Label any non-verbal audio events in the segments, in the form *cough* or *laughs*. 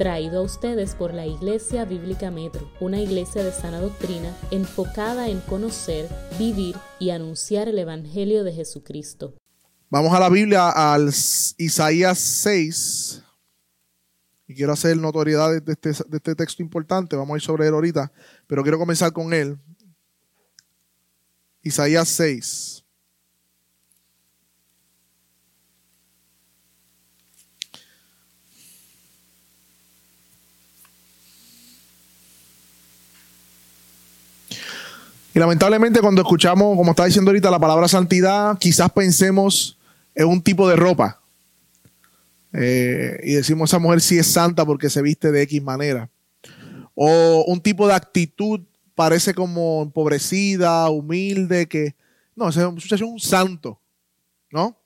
traído a ustedes por la Iglesia Bíblica Metro, una iglesia de sana doctrina enfocada en conocer, vivir y anunciar el Evangelio de Jesucristo. Vamos a la Biblia, al Isaías 6. Y quiero hacer notoriedad de este, de este texto importante. Vamos a ir sobre él ahorita, pero quiero comenzar con él. Isaías 6. Lamentablemente cuando escuchamos, como está diciendo ahorita, la palabra santidad, quizás pensemos en un tipo de ropa. Eh, y decimos, esa mujer sí es santa porque se viste de X manera. O un tipo de actitud parece como empobrecida, humilde, que no, ese es un santo, ¿no?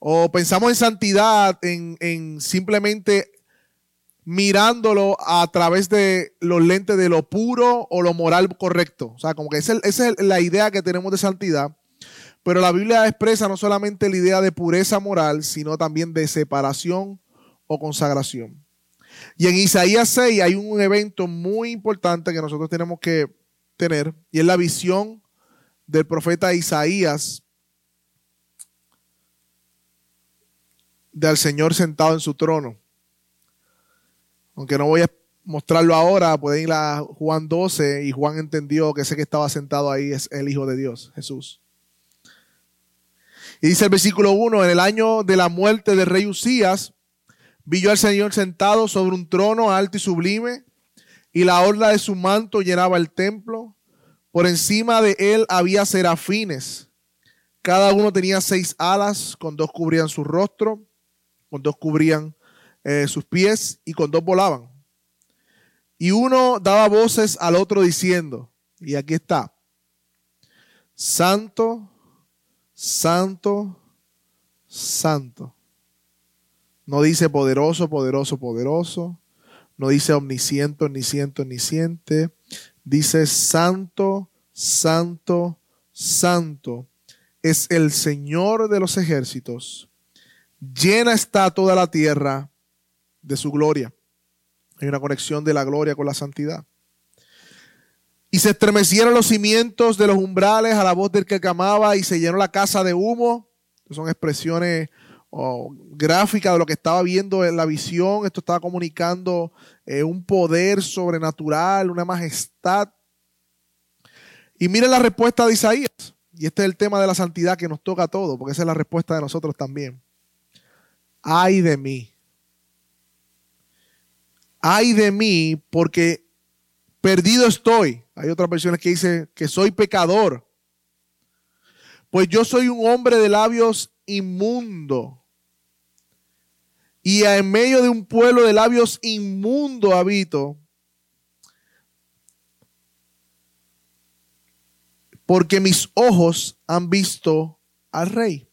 O pensamos en santidad, en simplemente mirándolo a través de los lentes de lo puro o lo moral correcto. O sea, como que esa es la idea que tenemos de santidad. Pero la Biblia expresa no solamente la idea de pureza moral, sino también de separación o consagración. Y en Isaías 6 hay un evento muy importante que nosotros tenemos que tener, y es la visión del profeta Isaías del Señor sentado en su trono. Aunque no voy a mostrarlo ahora, pueden ir a Juan 12 y Juan entendió que ese que estaba sentado ahí es el Hijo de Dios, Jesús. Y dice el versículo 1, en el año de la muerte del rey Usías, vi yo al Señor sentado sobre un trono alto y sublime, y la orla de su manto llenaba el templo. Por encima de él había serafines. Cada uno tenía seis alas, con dos cubrían su rostro, con dos cubrían eh, sus pies y con dos volaban. Y uno daba voces al otro diciendo, y aquí está, Santo, Santo, Santo. No dice poderoso, poderoso, poderoso. No dice omnisciente, omnisciente, omnisciente. Dice Santo, Santo, Santo. Es el Señor de los ejércitos. Llena está toda la tierra de su gloria. Hay una conexión de la gloria con la santidad. Y se estremecieron los cimientos de los umbrales a la voz del que clamaba y se llenó la casa de humo. Son expresiones gráficas de lo que estaba viendo en la visión. Esto estaba comunicando eh, un poder sobrenatural, una majestad. Y miren la respuesta de Isaías. Y este es el tema de la santidad que nos toca a todos, porque esa es la respuesta de nosotros también. Ay de mí ay de mí porque perdido estoy. Hay otras versiones que dice que soy pecador. Pues yo soy un hombre de labios inmundo. Y en medio de un pueblo de labios inmundo habito. Porque mis ojos han visto al rey.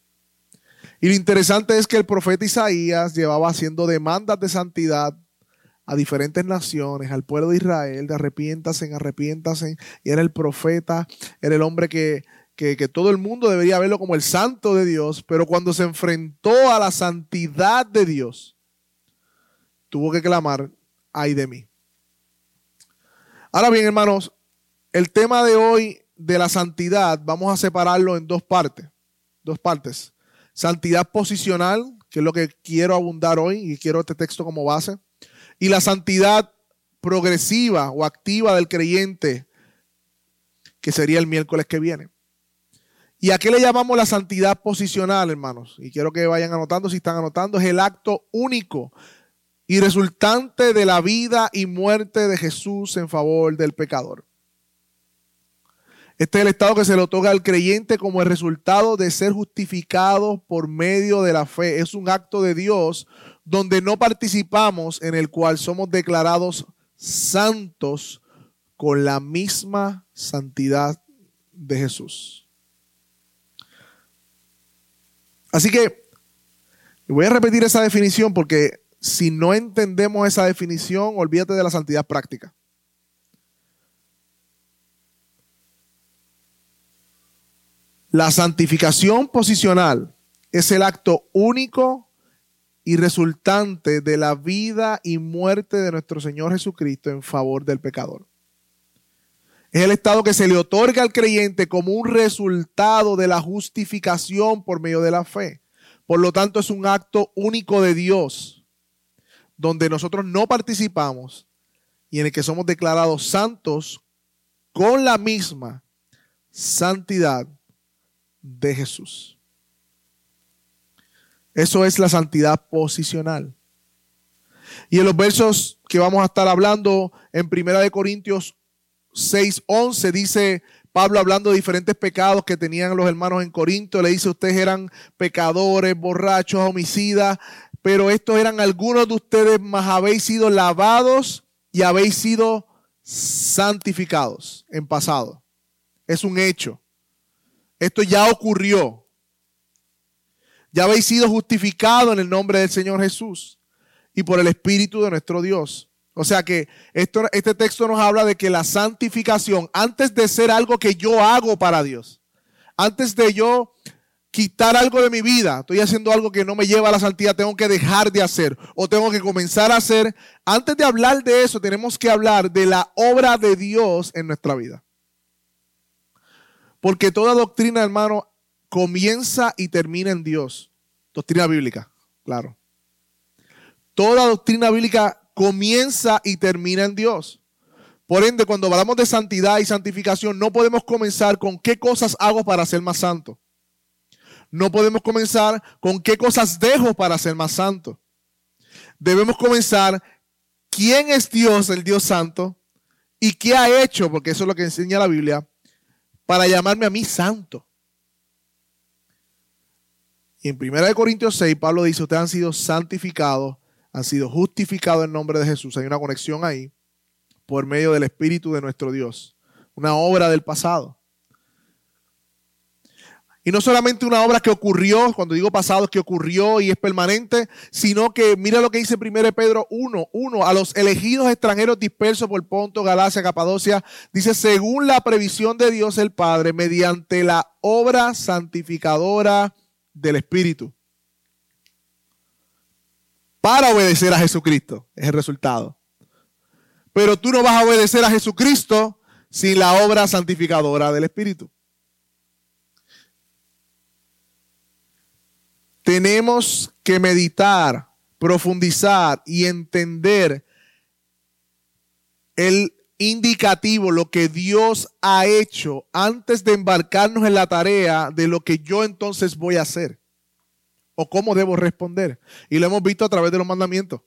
Y lo interesante es que el profeta Isaías llevaba haciendo demandas de santidad a diferentes naciones, al pueblo de Israel, de arrepiéntase, arrepiéntase. Y era el profeta, era el hombre que, que, todo el mundo debería verlo como el santo de Dios, pero cuando se enfrentó a la santidad de Dios, tuvo que clamar, ay de mí. Ahora bien, hermanos, el tema de hoy de la santidad, vamos a separarlo en dos partes, dos partes. Santidad posicional, que es lo que quiero abundar hoy y quiero este texto como base y la santidad progresiva o activa del creyente, que sería el miércoles que viene. ¿Y a qué le llamamos la santidad posicional, hermanos? Y quiero que vayan anotando, si están anotando, es el acto único y resultante de la vida y muerte de Jesús en favor del pecador. Este es el estado que se le otorga al creyente como el resultado de ser justificado por medio de la fe. Es un acto de Dios donde no participamos, en el cual somos declarados santos con la misma santidad de Jesús. Así que voy a repetir esa definición porque si no entendemos esa definición, olvídate de la santidad práctica. La santificación posicional es el acto único y resultante de la vida y muerte de nuestro Señor Jesucristo en favor del pecador. Es el estado que se le otorga al creyente como un resultado de la justificación por medio de la fe. Por lo tanto, es un acto único de Dios, donde nosotros no participamos y en el que somos declarados santos con la misma santidad de Jesús. Eso es la santidad posicional. Y en los versos que vamos a estar hablando en Primera de Corintios 6:11 dice Pablo hablando de diferentes pecados que tenían los hermanos en Corinto, le dice, ustedes eran pecadores, borrachos, homicidas, pero estos eran algunos de ustedes, más habéis sido lavados y habéis sido santificados en pasado. Es un hecho. Esto ya ocurrió. Ya habéis sido justificados en el nombre del Señor Jesús y por el Espíritu de nuestro Dios. O sea que este texto nos habla de que la santificación, antes de ser algo que yo hago para Dios, antes de yo quitar algo de mi vida, estoy haciendo algo que no me lleva a la santidad, tengo que dejar de hacer o tengo que comenzar a hacer. Antes de hablar de eso, tenemos que hablar de la obra de Dios en nuestra vida. Porque toda doctrina, hermano, comienza y termina en Dios. Doctrina bíblica, claro. Toda doctrina bíblica comienza y termina en Dios. Por ende, cuando hablamos de santidad y santificación, no podemos comenzar con qué cosas hago para ser más santo. No podemos comenzar con qué cosas dejo para ser más santo. Debemos comenzar quién es Dios, el Dios santo, y qué ha hecho, porque eso es lo que enseña la Biblia, para llamarme a mí santo. Y en 1 Corintios 6, Pablo dice, ustedes han sido santificados, han sido justificados en nombre de Jesús. Hay una conexión ahí por medio del Espíritu de nuestro Dios. Una obra del pasado. Y no solamente una obra que ocurrió, cuando digo pasado que ocurrió y es permanente, sino que mira lo que dice 1 Pedro 1, 1, a los elegidos extranjeros dispersos por Ponto, Galacia, Capadocia, dice, según la previsión de Dios el Padre, mediante la obra santificadora del Espíritu para obedecer a Jesucristo. Es el resultado. Pero tú no vas a obedecer a Jesucristo sin la obra santificadora del Espíritu. Tenemos que meditar, profundizar y entender el indicativo, lo que Dios ha hecho antes de embarcarnos en la tarea de lo que yo entonces voy a hacer o cómo debo responder. Y lo hemos visto a través de los mandamientos.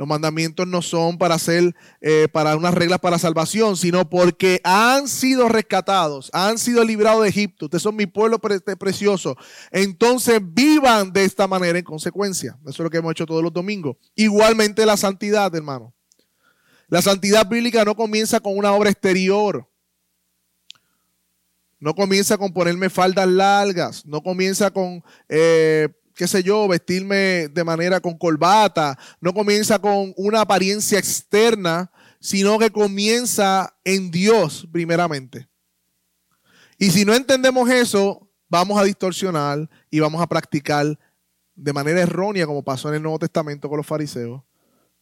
Los mandamientos no son para hacer, eh, para unas reglas para salvación, sino porque han sido rescatados, han sido librados de Egipto. Ustedes son mi pueblo precioso. Entonces vivan de esta manera en consecuencia. Eso es lo que hemos hecho todos los domingos. Igualmente la santidad, hermano. La santidad bíblica no comienza con una obra exterior. No comienza con ponerme faldas largas. No comienza con, eh, qué sé yo, vestirme de manera con corbata. No comienza con una apariencia externa, sino que comienza en Dios primeramente. Y si no entendemos eso, vamos a distorsionar y vamos a practicar de manera errónea, como pasó en el Nuevo Testamento con los fariseos,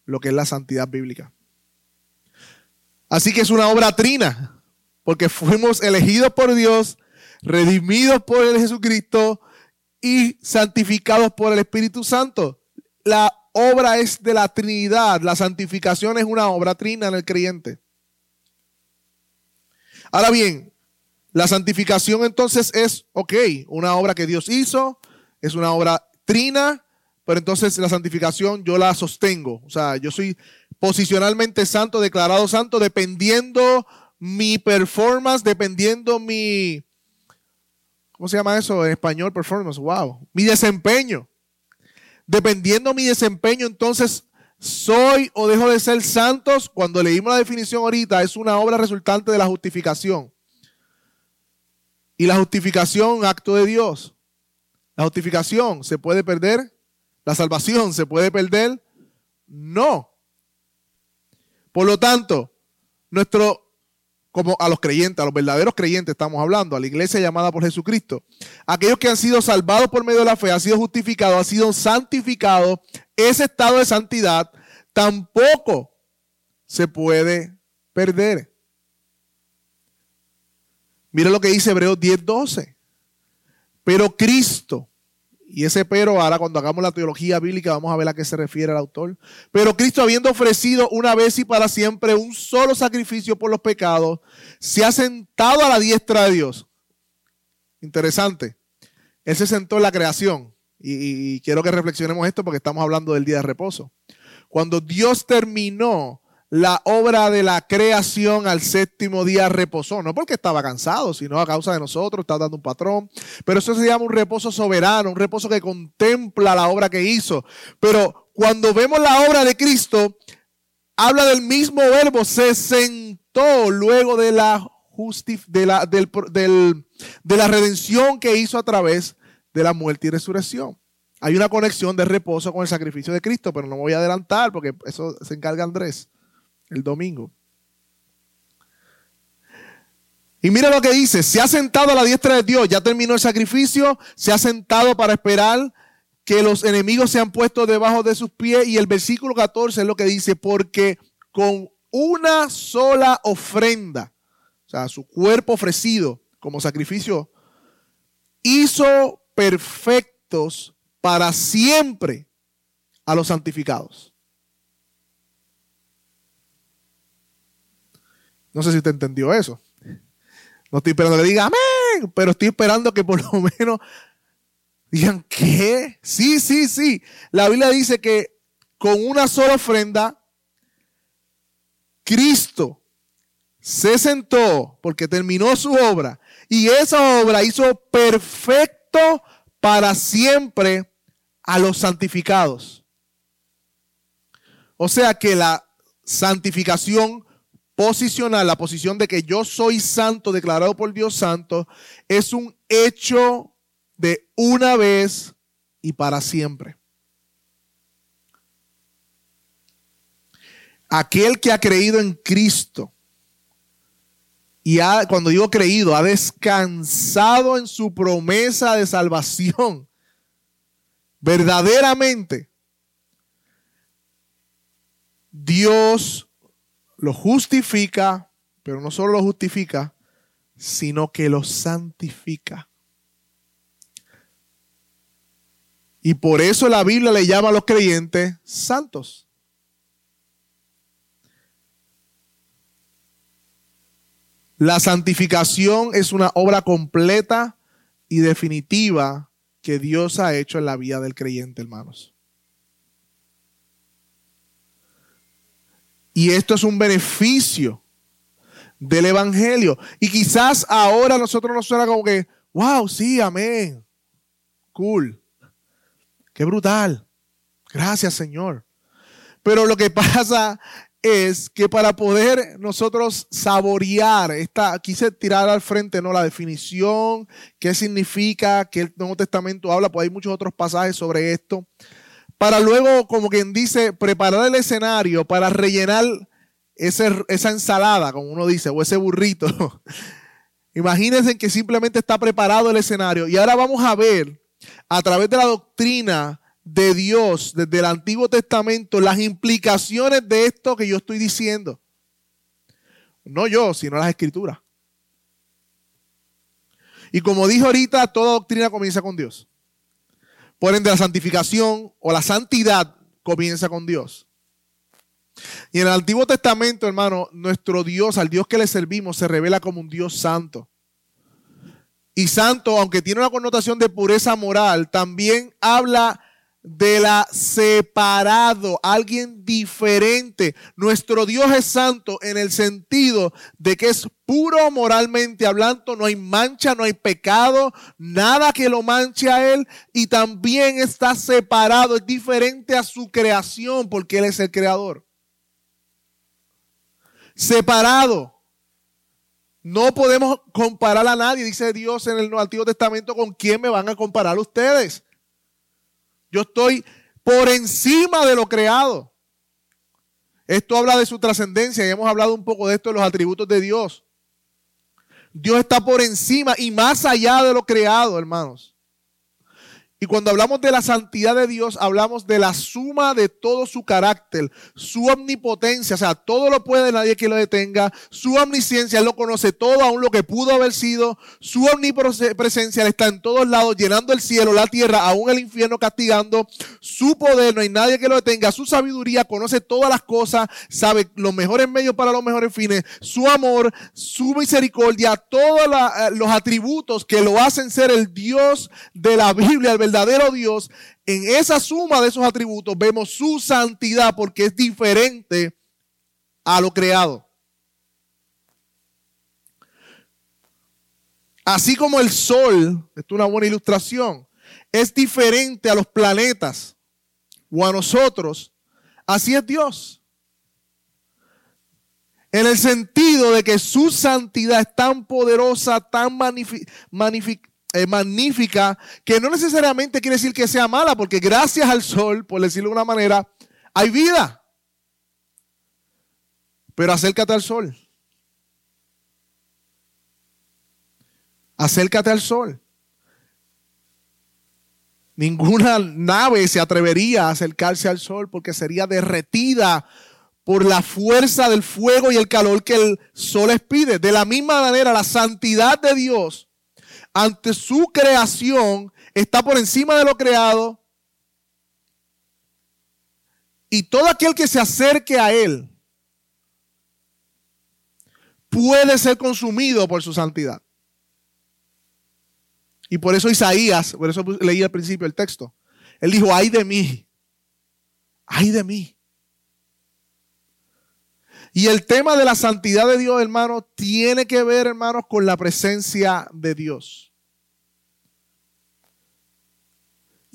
lo que es la santidad bíblica. Así que es una obra trina, porque fuimos elegidos por Dios, redimidos por el Jesucristo y santificados por el Espíritu Santo. La obra es de la Trinidad, la santificación es una obra trina en el creyente. Ahora bien, la santificación entonces es, ok, una obra que Dios hizo, es una obra trina, pero entonces la santificación yo la sostengo. O sea, yo soy posicionalmente santo, declarado santo, dependiendo mi performance, dependiendo mi, ¿cómo se llama eso en español? Performance, wow, mi desempeño. Dependiendo mi desempeño, entonces soy o dejo de ser santos. Cuando leímos la definición ahorita, es una obra resultante de la justificación. Y la justificación, acto de Dios. La justificación, ¿se puede perder? La salvación, ¿se puede perder? No. Por lo tanto, nuestro como a los creyentes, a los verdaderos creyentes estamos hablando, a la iglesia llamada por Jesucristo. Aquellos que han sido salvados por medio de la fe, han sido justificados, han sido santificados, ese estado de santidad tampoco se puede perder. Mira lo que dice Hebreos 10:12. Pero Cristo, y ese pero, ahora cuando hagamos la teología bíblica vamos a ver a qué se refiere el autor. Pero Cristo habiendo ofrecido una vez y para siempre un solo sacrificio por los pecados, se ha sentado a la diestra de Dios. Interesante. Él se sentó en la creación. Y, y quiero que reflexionemos esto porque estamos hablando del día de reposo. Cuando Dios terminó la obra de la creación al séptimo día reposó, no porque estaba cansado, sino a causa de nosotros, está dando un patrón. Pero eso se llama un reposo soberano, un reposo que contempla la obra que hizo. Pero cuando vemos la obra de Cristo, habla del mismo verbo, se sentó luego de la, de la, de la redención que hizo a través de la muerte y resurrección. Hay una conexión de reposo con el sacrificio de Cristo, pero no me voy a adelantar porque eso se encarga Andrés el domingo. Y mira lo que dice, se ha sentado a la diestra de Dios, ya terminó el sacrificio, se ha sentado para esperar que los enemigos sean puestos debajo de sus pies. Y el versículo 14 es lo que dice, porque con una sola ofrenda, o sea, su cuerpo ofrecido como sacrificio, hizo perfectos para siempre a los santificados. No sé si usted entendió eso. No estoy esperando que diga amén, pero estoy esperando que por *laughs* lo menos digan, ¿qué? Sí, sí, sí. La Biblia dice que con una sola ofrenda, Cristo se sentó porque terminó su obra y esa obra hizo perfecto para siempre a los santificados. O sea que la santificación posicional, la posición de que yo soy santo, declarado por Dios santo, es un hecho de una vez y para siempre. Aquel que ha creído en Cristo y ha, cuando digo creído, ha descansado en su promesa de salvación, verdaderamente, Dios lo justifica, pero no solo lo justifica, sino que lo santifica. Y por eso la Biblia le llama a los creyentes santos. La santificación es una obra completa y definitiva que Dios ha hecho en la vida del creyente, hermanos. Y esto es un beneficio del Evangelio. Y quizás ahora nosotros nos suena como que, wow, sí, amén. Cool. Qué brutal. Gracias, Señor. Pero lo que *laughs* pasa es que para poder nosotros saborear esta, quise tirar al frente no la definición, qué significa, que el Nuevo Testamento habla, pues hay muchos otros pasajes sobre esto para luego, como quien dice, preparar el escenario para rellenar esa ensalada, como uno dice, o ese burrito. *laughs* Imagínense que simplemente está preparado el escenario. Y ahora vamos a ver, a través de la doctrina de Dios desde el Antiguo Testamento, las implicaciones de esto que yo estoy diciendo. No yo, sino las escrituras. Y como dijo ahorita, toda doctrina comienza con Dios. Por ende, la santificación o la santidad comienza con Dios. Y en el Antiguo Testamento, hermano, nuestro Dios, al Dios que le servimos, se revela como un Dios santo. Y santo, aunque tiene una connotación de pureza moral, también habla de la separado, alguien diferente. Nuestro Dios es santo en el sentido de que es puro moralmente hablando, no hay mancha, no hay pecado, nada que lo manche a Él y también está separado, es diferente a su creación porque Él es el creador. Separado. No podemos comparar a nadie, dice Dios en el Antiguo Testamento, con quién me van a comparar ustedes. Yo estoy por encima de lo creado. Esto habla de su trascendencia y hemos hablado un poco de esto de los atributos de Dios. Dios está por encima y más allá de lo creado, hermanos. Y cuando hablamos de la santidad de Dios, hablamos de la suma de todo su carácter, su omnipotencia, o sea, todo lo puede, nadie que lo detenga, su omnisciencia, Él lo conoce todo, aún lo que pudo haber sido, su omnipresencia, Él está en todos lados, llenando el cielo, la tierra, aún el infierno castigando, su poder, no hay nadie que lo detenga, su sabiduría, conoce todas las cosas, sabe los mejores medios para los mejores fines, su amor, su misericordia, todos eh, los atributos que lo hacen ser el Dios de la Biblia, el verdadero Dios, en esa suma de esos atributos vemos su santidad porque es diferente a lo creado. Así como el sol, esto es una buena ilustración, es diferente a los planetas o a nosotros, así es Dios. En el sentido de que su santidad es tan poderosa, tan magnífica, es magnífica, que no necesariamente quiere decir que sea mala, porque gracias al sol, por decirlo de una manera, hay vida. Pero acércate al sol. Acércate al sol. Ninguna nave se atrevería a acercarse al sol porque sería derretida por la fuerza del fuego y el calor que el sol expide. De la misma manera, la santidad de Dios ante su creación, está por encima de lo creado. Y todo aquel que se acerque a Él puede ser consumido por su santidad. Y por eso Isaías, por eso leí al principio el texto, él dijo, ay de mí, ay de mí. Y el tema de la santidad de Dios, hermanos, tiene que ver, hermanos, con la presencia de Dios.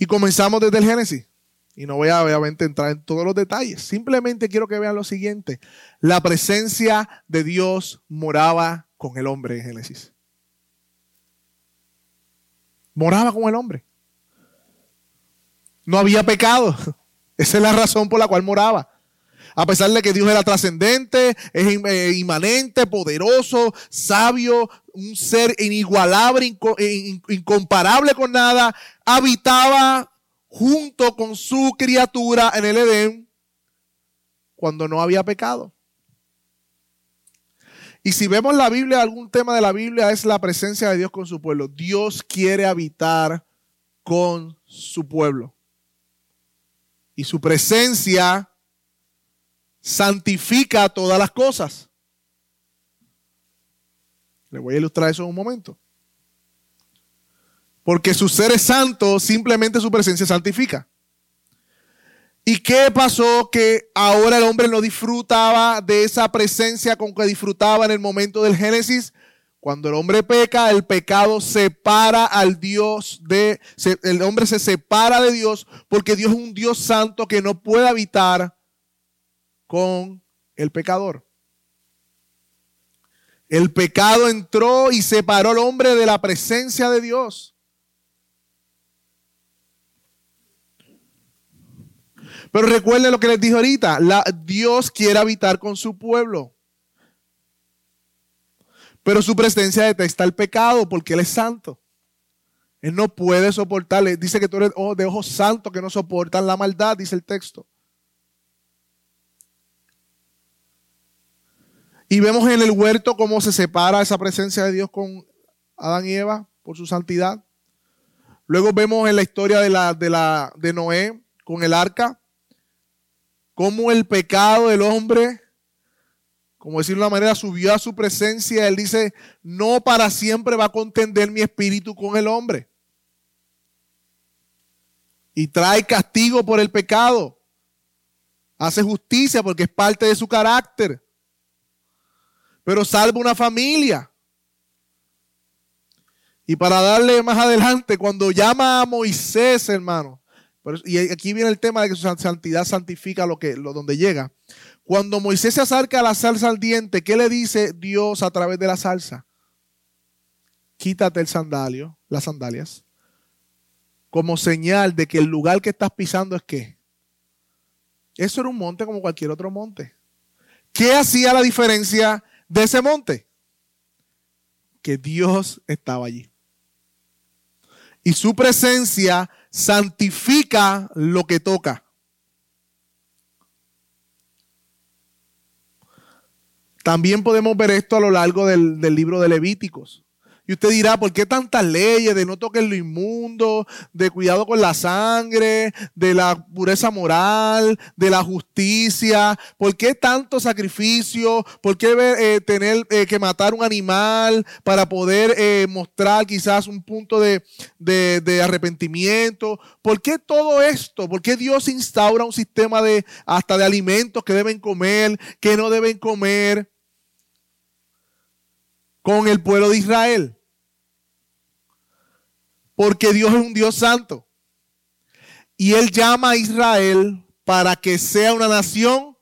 Y comenzamos desde el Génesis. Y no voy a obviamente entrar en todos los detalles. Simplemente quiero que vean lo siguiente. La presencia de Dios moraba con el hombre en Génesis. Moraba con el hombre. No había pecado. *laughs* Esa es la razón por la cual moraba. A pesar de que Dios era trascendente, es eh, inmanente, poderoso, sabio, un ser inigualable, eh, incomparable con nada, habitaba junto con su criatura en el Edén cuando no había pecado. Y si vemos la Biblia, algún tema de la Biblia es la presencia de Dios con su pueblo. Dios quiere habitar con su pueblo. Y su presencia santifica todas las cosas. Le voy a ilustrar eso en un momento. Porque su ser es santo, simplemente su presencia santifica. ¿Y qué pasó? Que ahora el hombre no disfrutaba de esa presencia con que disfrutaba en el momento del Génesis. Cuando el hombre peca, el pecado separa al Dios de, el hombre se separa de Dios porque Dios es un Dios santo que no puede habitar con el pecador. El pecado entró y separó al hombre de la presencia de Dios. Pero recuerden lo que les dije ahorita, Dios quiere habitar con su pueblo. Pero su presencia detesta el pecado porque Él es santo. Él no puede soportarle. Dice que tú eres de ojos santos que no soportan la maldad, dice el texto. Y vemos en el huerto cómo se separa esa presencia de Dios con Adán y Eva por su santidad. Luego vemos en la historia de, la, de, la, de Noé con el arca, cómo el pecado del hombre, como decir de una manera, subió a su presencia. Él dice, no para siempre va a contender mi espíritu con el hombre. Y trae castigo por el pecado. Hace justicia porque es parte de su carácter pero salva una familia. Y para darle más adelante, cuando llama a Moisés, hermano, y aquí viene el tema de que su santidad santifica lo que, lo, donde llega. Cuando Moisés se acerca a la salsa al diente, ¿qué le dice Dios a través de la salsa? Quítate el sandalio, las sandalias, como señal de que el lugar que estás pisando es qué. Eso era un monte como cualquier otro monte. ¿Qué hacía la diferencia de ese monte. que Dios estaba allí. Y su presencia santifica lo que toca. También podemos ver esto a lo largo del, del libro de Levíticos. Y usted dirá, ¿por qué tantas leyes de no toques lo inmundo, de cuidado con la sangre, de la pureza moral, de la justicia? ¿Por qué tanto sacrificio? ¿Por qué eh, tener eh, que matar un animal para poder eh, mostrar quizás un punto de, de, arrepentimiento? ¿Por qué todo esto? ¿Por qué Dios instaura un sistema de hasta de alimentos que deben comer, que no deben comer? Con el pueblo de Israel. Porque Dios es un Dios santo. Y Él llama a Israel para que sea una nación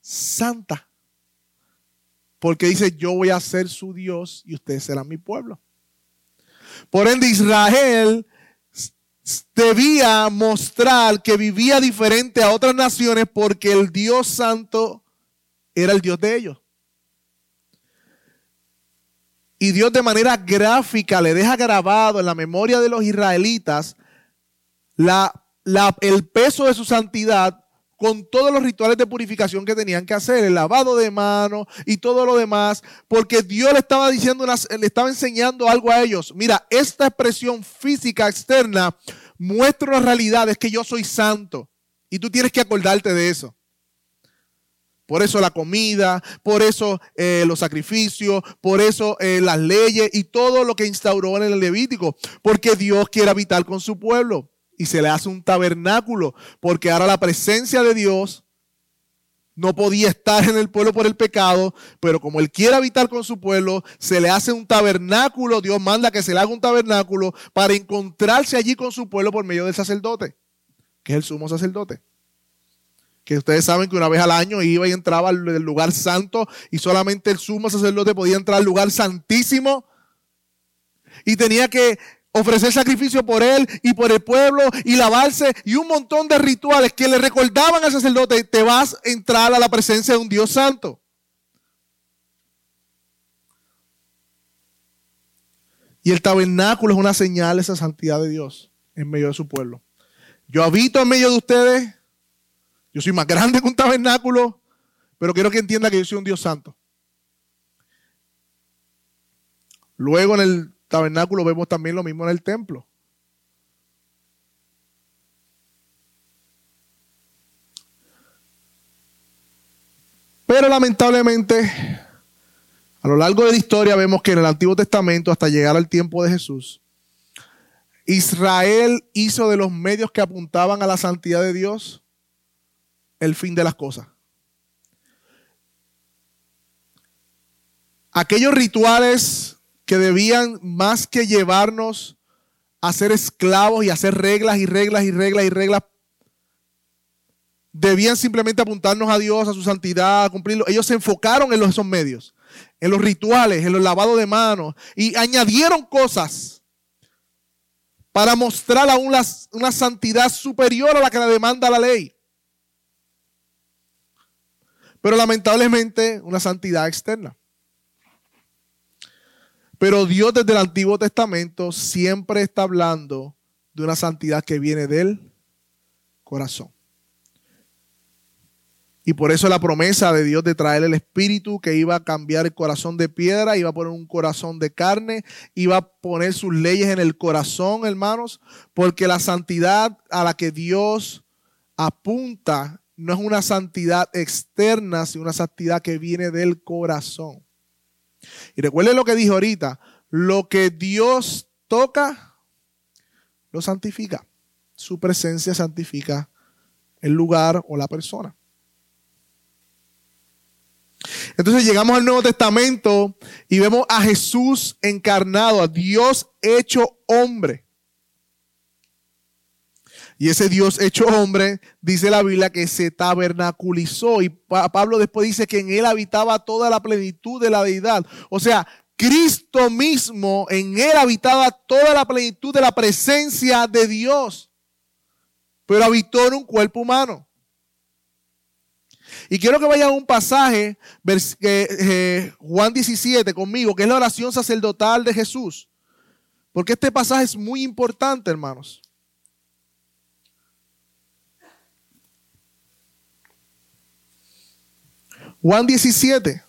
santa. Porque dice, yo voy a ser su Dios y ustedes serán mi pueblo. Por ende, Israel debía mostrar que vivía diferente a otras naciones porque el Dios santo era el Dios de ellos. Y Dios de manera gráfica le deja grabado en la memoria de los israelitas el peso de su santidad con todos los rituales de purificación que tenían que hacer, el lavado de manos y todo lo demás, porque Dios le estaba diciendo, le estaba enseñando algo a ellos. Mira, esta expresión física externa muestra una realidad, es que yo soy santo. Y tú tienes que acordarte de eso. Por eso la comida, por eso eh, los sacrificios, por eso eh, las leyes y todo lo que instauró en el Levítico. Porque Dios quiere habitar con su pueblo y se le hace un tabernáculo. Porque ahora la presencia de Dios no podía estar en el pueblo por el pecado, pero como Él quiere habitar con su pueblo, se le hace un tabernáculo. Dios manda que se le haga un tabernáculo para encontrarse allí con su pueblo por medio del sacerdote, que es el sumo sacerdote que ustedes saben que una vez al año iba y entraba al lugar santo y solamente el sumo sacerdote podía entrar al lugar santísimo y tenía que ofrecer sacrificio por él y por el pueblo y lavarse y un montón de rituales que le recordaban al sacerdote, te vas a entrar a la presencia de un Dios santo. Y el tabernáculo es una señal de esa santidad de Dios en medio de su pueblo. Yo habito en medio de ustedes yo soy más grande que un tabernáculo, pero quiero que entienda que yo soy un Dios santo. Luego en el tabernáculo vemos también lo mismo en el templo. Pero lamentablemente, a lo largo de la historia vemos que en el Antiguo Testamento, hasta llegar al tiempo de Jesús, Israel hizo de los medios que apuntaban a la santidad de Dios el fin de las cosas. Aquellos rituales que debían más que llevarnos a ser esclavos y hacer reglas y reglas y reglas y reglas, debían simplemente apuntarnos a Dios, a su santidad, a cumplirlo. Ellos se enfocaron en esos medios, en los rituales, en los lavados de manos y añadieron cosas para mostrar aún una santidad superior a la que la demanda la ley pero lamentablemente una santidad externa. Pero Dios desde el Antiguo Testamento siempre está hablando de una santidad que viene del corazón. Y por eso la promesa de Dios de traer el Espíritu que iba a cambiar el corazón de piedra, iba a poner un corazón de carne, iba a poner sus leyes en el corazón, hermanos, porque la santidad a la que Dios apunta no es una santidad externa, sino una santidad que viene del corazón. Y recuerden lo que dijo ahorita, lo que Dios toca, lo santifica. Su presencia santifica el lugar o la persona. Entonces llegamos al Nuevo Testamento y vemos a Jesús encarnado, a Dios hecho hombre. Y ese Dios hecho hombre, dice la Biblia, que se tabernaculizó. Y Pablo después dice que en él habitaba toda la plenitud de la deidad. O sea, Cristo mismo, en él habitaba toda la plenitud de la presencia de Dios. Pero habitó en un cuerpo humano. Y quiero que vayan a un pasaje, eh, Juan 17 conmigo, que es la oración sacerdotal de Jesús. Porque este pasaje es muy importante, hermanos. Juan 17.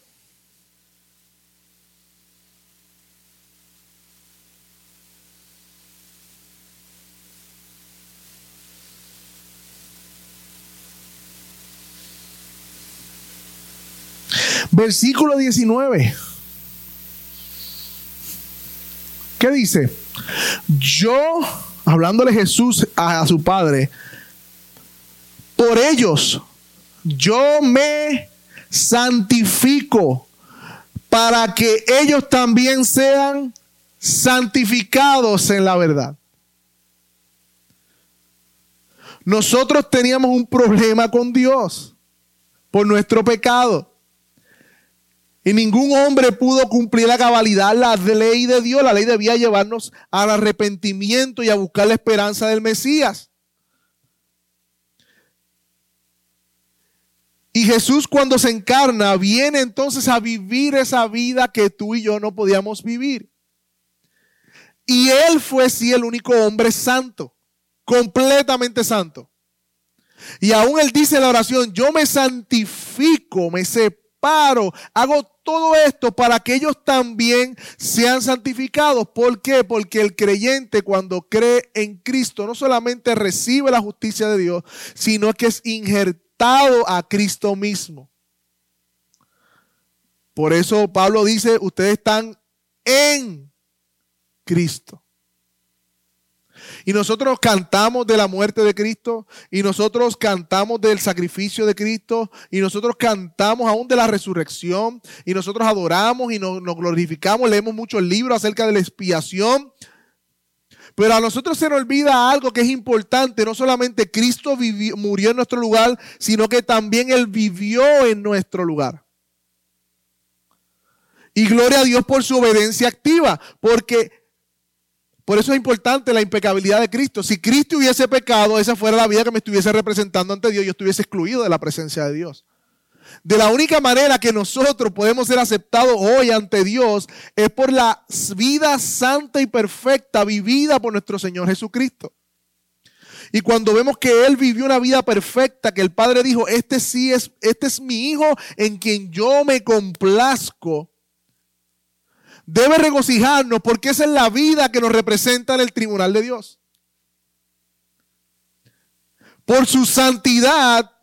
Versículo 19. ¿Qué dice? Yo, hablándole Jesús a, su padre, por ellos yo me santifico para que ellos también sean santificados en la verdad. Nosotros teníamos un problema con Dios por nuestro pecado. Y ningún hombre pudo cumplir la cabalidad, la ley de Dios. La ley debía llevarnos al arrepentimiento y a buscar la esperanza del Mesías. Y Jesús cuando se encarna viene entonces a vivir esa vida que tú y yo no podíamos vivir. Y él fue sí el único hombre santo, completamente santo. Y aún él dice en la oración, yo me santifico, me separo, hago todo esto para que ellos también sean santificados. ¿Por qué? Porque el creyente cuando cree en Cristo no solamente recibe la justicia de Dios, sino que es injertado a Cristo mismo. Por eso Pablo dice, ustedes están en Cristo. Y nosotros cantamos de la muerte de Cristo, y nosotros cantamos del sacrificio de Cristo, y nosotros cantamos aún de la resurrección, y nosotros adoramos y nos, nos glorificamos, leemos muchos libros acerca de la expiación, pero a nosotros se nos olvida algo que es importante. No solamente Cristo murió en nuestro lugar, sino que también Él vivió en nuestro lugar. Y gloria a Dios por su obediencia activa, porque por eso es importante la impecabilidad de Cristo. Si Cristo hubiese pecado, esa fuera la vida que me estuviese representando ante Dios, yo estuviese excluido de la presencia de Dios. De la única manera que nosotros podemos ser aceptados hoy ante Dios es por la vida santa y perfecta vivida por nuestro Señor Jesucristo. Y cuando vemos que Él vivió una vida perfecta, que el Padre dijo, este sí es, este es mi Hijo en quien yo me complazco, debe regocijarnos porque esa es la vida que nos representa en el tribunal de Dios. Por su santidad,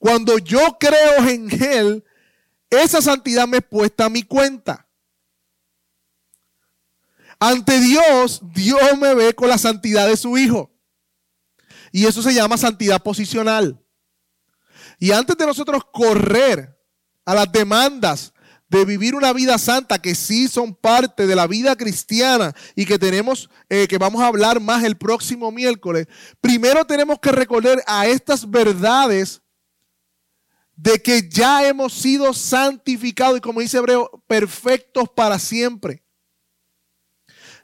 cuando yo creo en Él, esa santidad me es puesta a mi cuenta. Ante Dios, Dios me ve con la santidad de su Hijo. Y eso se llama santidad posicional. Y antes de nosotros correr a las demandas de vivir una vida santa, que sí son parte de la vida cristiana y que tenemos, eh, que vamos a hablar más el próximo miércoles, primero tenemos que recordar a estas verdades de que ya hemos sido santificados y como dice Hebreo, perfectos para siempre.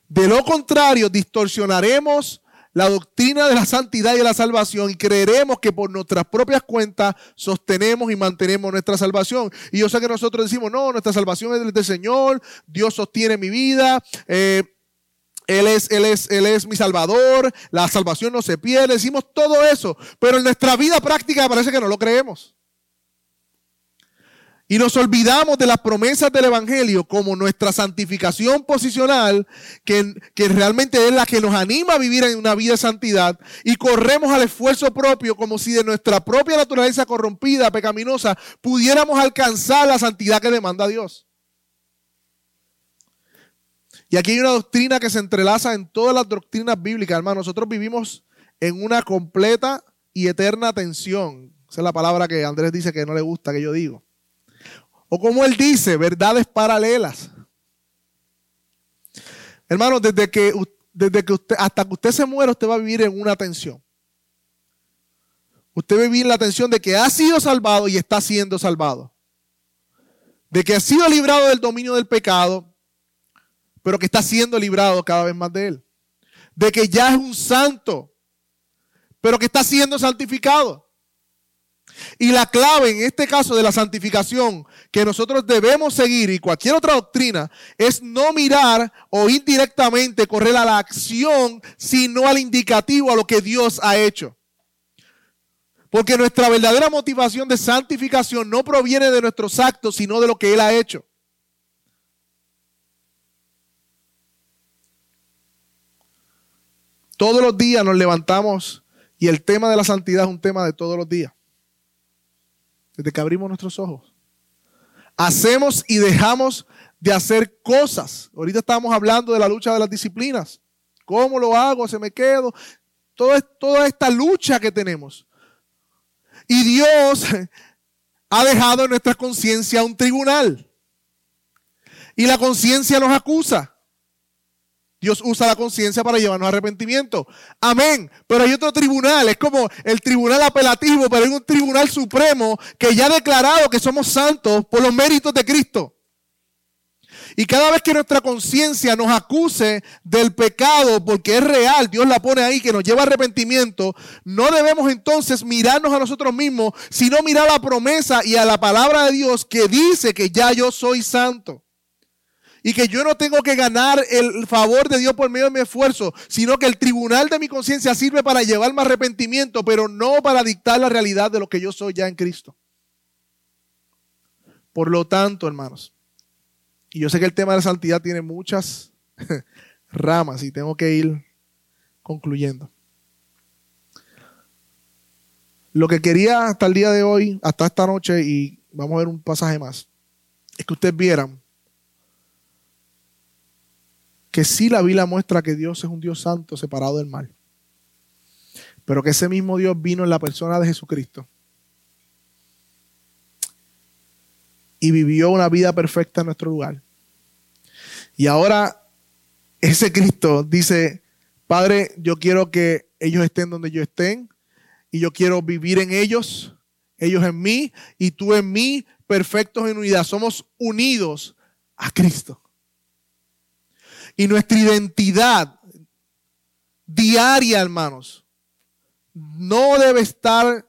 De lo contrario, distorsionaremos la doctrina de la santidad y de la salvación y creeremos que por nuestras propias cuentas sostenemos y mantenemos nuestra salvación. Y yo sé que nosotros decimos, no, nuestra salvación es del Señor, Dios sostiene mi vida. Eh, él es, él, es, él es mi salvador, la salvación no se pierde, decimos todo eso, pero en nuestra vida práctica parece que no lo creemos. Y nos olvidamos de las promesas del Evangelio como nuestra santificación posicional, que, que, realmente es la que nos anima a vivir en una vida de santidad, y corremos al esfuerzo propio como si de nuestra propia naturaleza corrompida, pecaminosa, pudiéramos alcanzar la santidad que demanda Dios. Y aquí hay una doctrina que se entrelaza en todas las doctrinas bíblicas, hermano. Nosotros vivimos en una completa y eterna tensión. Esa es la palabra que Andrés dice que no le gusta que yo digo. O como él dice, verdades paralelas. Hermano, desde que, desde que usted, hasta que usted se muera, usted va a vivir en una tensión. Usted va a vivir en la tensión de que ha sido salvado y está siendo salvado. De que ha sido librado del dominio del pecado, pero que está siendo librado cada vez más de él. De que ya es un santo, pero que está siendo santificado. Y la clave en este caso de la santificación que nosotros debemos seguir y cualquier otra doctrina es no mirar o indirectamente correr a la acción, sino al indicativo, a lo que Dios ha hecho. Porque nuestra verdadera motivación de santificación no proviene de nuestros actos, sino de lo que Él ha hecho. Todos los días nos levantamos y el tema de la santidad es un tema de todos los días. Desde que abrimos nuestros ojos. Hacemos y dejamos de hacer cosas. Ahorita estamos hablando de la lucha de las disciplinas. ¿Cómo lo hago? ¿Se me quedo? Todo, toda esta lucha que tenemos. Y Dios ha dejado en nuestra conciencia un tribunal. Y la conciencia nos acusa. Dios usa la conciencia para llevarnos a arrepentimiento. Amén. Pero hay otro tribunal, es como el tribunal apelativo, pero hay un tribunal supremo que ya ha declarado que somos santos por los méritos de Cristo. Y cada vez que nuestra conciencia nos acuse del pecado, porque es real, Dios la pone ahí, que nos lleva a arrepentimiento, no debemos entonces mirarnos a nosotros mismos, sino mirar la promesa y a la palabra de Dios que dice que ya yo soy santo y que yo no tengo que ganar el favor de Dios por medio de mi esfuerzo, sino que el tribunal de mi conciencia sirve para llevarme arrepentimiento, pero no para dictar la realidad de lo que yo soy ya en Cristo. Por lo tanto, hermanos, y yo sé que el tema de la santidad tiene muchas *laughs* ramas y tengo que ir concluyendo. Lo que quería hasta el día de hoy, hasta esta noche, y vamos a ver un pasaje más, es que ustedes vieran que sí la Biblia muestra que Dios es un Dios santo separado del mal. Pero que ese mismo Dios vino en la persona de Jesucristo. Y vivió una vida perfecta en nuestro lugar. Y ahora ese Cristo dice, Padre, yo quiero que ellos estén donde yo estén. Y yo quiero vivir en ellos, ellos en mí y tú en mí, perfectos en unidad. Somos unidos a Cristo. Y nuestra identidad diaria, hermanos, no debe estar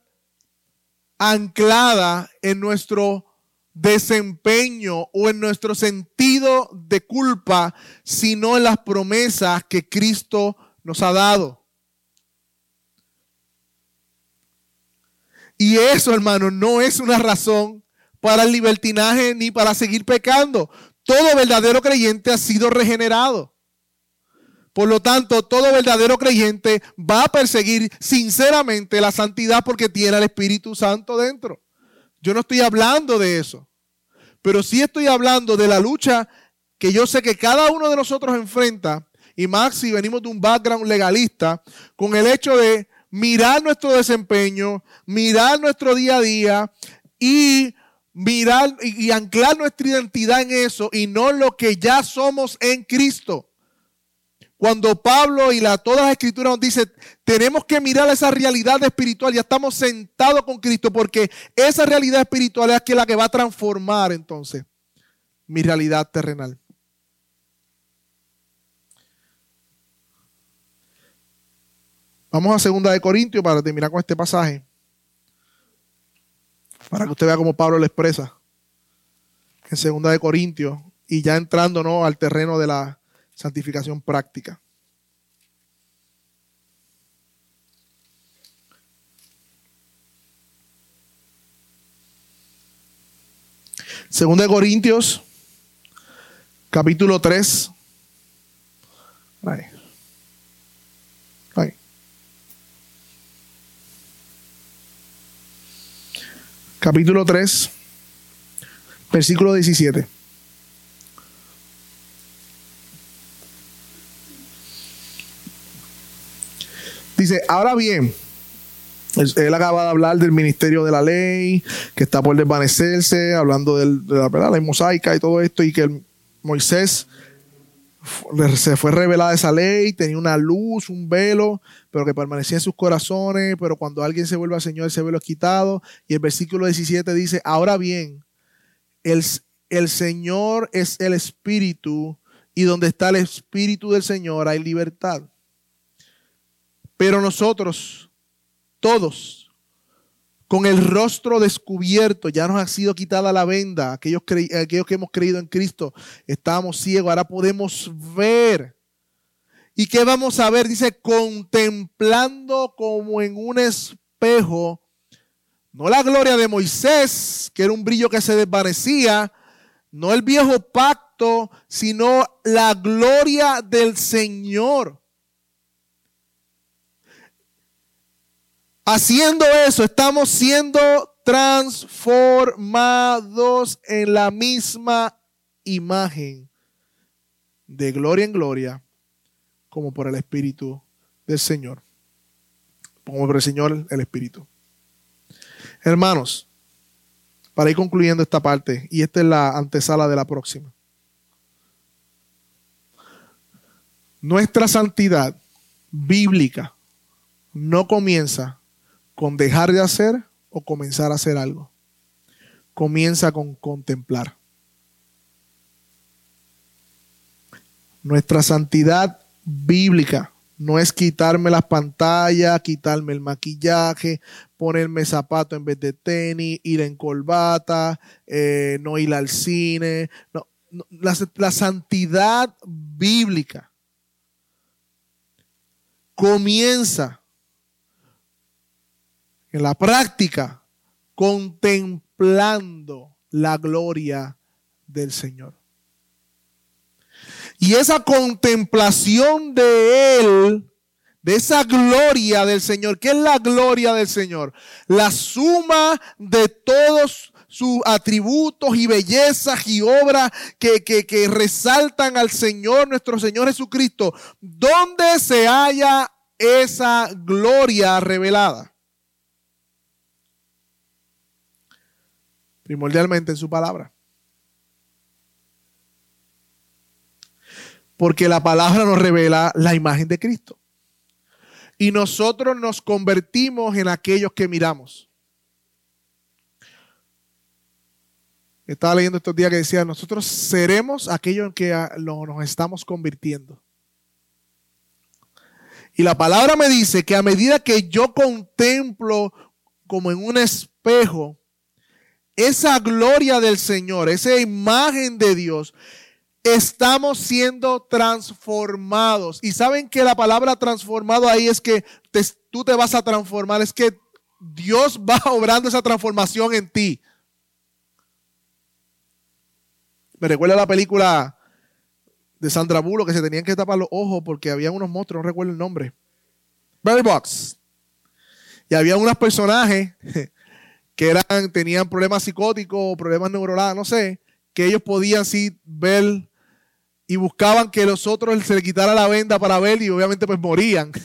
anclada en nuestro desempeño o en nuestro sentido de culpa, sino en las promesas que Cristo nos ha dado. Y eso, hermano, no es una razón para el libertinaje ni para seguir pecando todo verdadero creyente ha sido regenerado. Por lo tanto, todo verdadero creyente va a perseguir sinceramente la santidad porque tiene al Espíritu Santo dentro. Yo no estoy hablando de eso, pero sí estoy hablando de la lucha que yo sé que cada uno de nosotros enfrenta, y más si venimos de un background legalista, con el hecho de mirar nuestro desempeño, mirar nuestro día a día y mirar y, anclar nuestra identidad en eso y no lo que ya somos en Cristo. Cuando Pablo y la, todas las escrituras nos dicen, tenemos que mirar esa realidad espiritual, ya estamos sentados con Cristo, porque esa realidad espiritual es la que va a transformar entonces mi realidad terrenal. Vamos a segunda de Corintios para terminar con este pasaje. Para que usted vea cómo Pablo lo expresa. En segunda de Corintios. Y ya entrando ¿no? al terreno de la santificación práctica. Segunda de Corintios, capítulo 3. Capítulo 3, versículo 17. Dice, ahora bien, él acaba de hablar del ministerio de la ley, que está por desvanecerse, hablando de la, la mosaica y todo esto, y que Moisés se fue revelada esa ley, tenía una luz, un velo, pero que permanecía en sus corazones, pero cuando alguien se vuelve al Señor, ese velo es quitado. Y el versículo 17 dice, ahora bien, el, el Señor es el Espíritu, y donde está el Espíritu del Señor hay libertad. Pero nosotros, todos, con el rostro descubierto, ya nos ha sido quitada la venda, aquellos, aquellos que hemos creído en Cristo, estábamos ciegos, ahora podemos ver. ¿Y qué vamos a ver? Dice, contemplando como en un espejo, no la gloria de Moisés, que era un brillo que se desvanecía, no el viejo pacto, sino la gloria del Señor. Haciendo eso, estamos siendo transformados en la misma imagen, de gloria en gloria, como por el Espíritu del Señor. Como por el Señor el Espíritu. Hermanos, para ir concluyendo esta parte, y esta es la antesala de la próxima. Nuestra santidad bíblica no comienza con dejar de hacer o comenzar a hacer algo. Comienza con contemplar. Nuestra santidad bíblica no es quitarme las pantallas, quitarme el maquillaje, ponerme zapato en vez de tenis, ir en corbata, eh, no ir al cine. la santidad bíblica comienza en la práctica, contemplando la gloria del Señor. Y esa contemplación de Él, de esa gloria del Señor, ¿qué es la gloria del Señor? La suma de todos sus atributos y bellezas y obras que, que resaltan al Señor, nuestro Señor Jesucristo. ¿Dónde se halla esa gloria revelada? Primordialmente en su palabra. Porque la palabra nos revela la imagen de Cristo. Y nosotros nos convertimos en aquellos que miramos. Estaba leyendo estos días que decía, nosotros seremos aquellos en que nos estamos convirtiendo. Y la palabra me dice que a medida que yo contemplo como en un espejo esa gloria del Señor, esa imagen de Dios, estamos siendo transformados. Y saben que la palabra transformado ahí es que tú te vas a transformar, es que Dios *laughs* va obrando esa transformación en ti. Me recuerda la película de Sandra Bullock que se tenían que tapar los ojos porque había unos monstruos, no recuerdo el nombre. Berry Box. Y había unos personajes que eran, tenían problemas psicóticos, problemas neurologos, no sé, que ellos podían sí ver y buscaban que los otros se le quitara la venda para ver y obviamente pues morían. *laughs*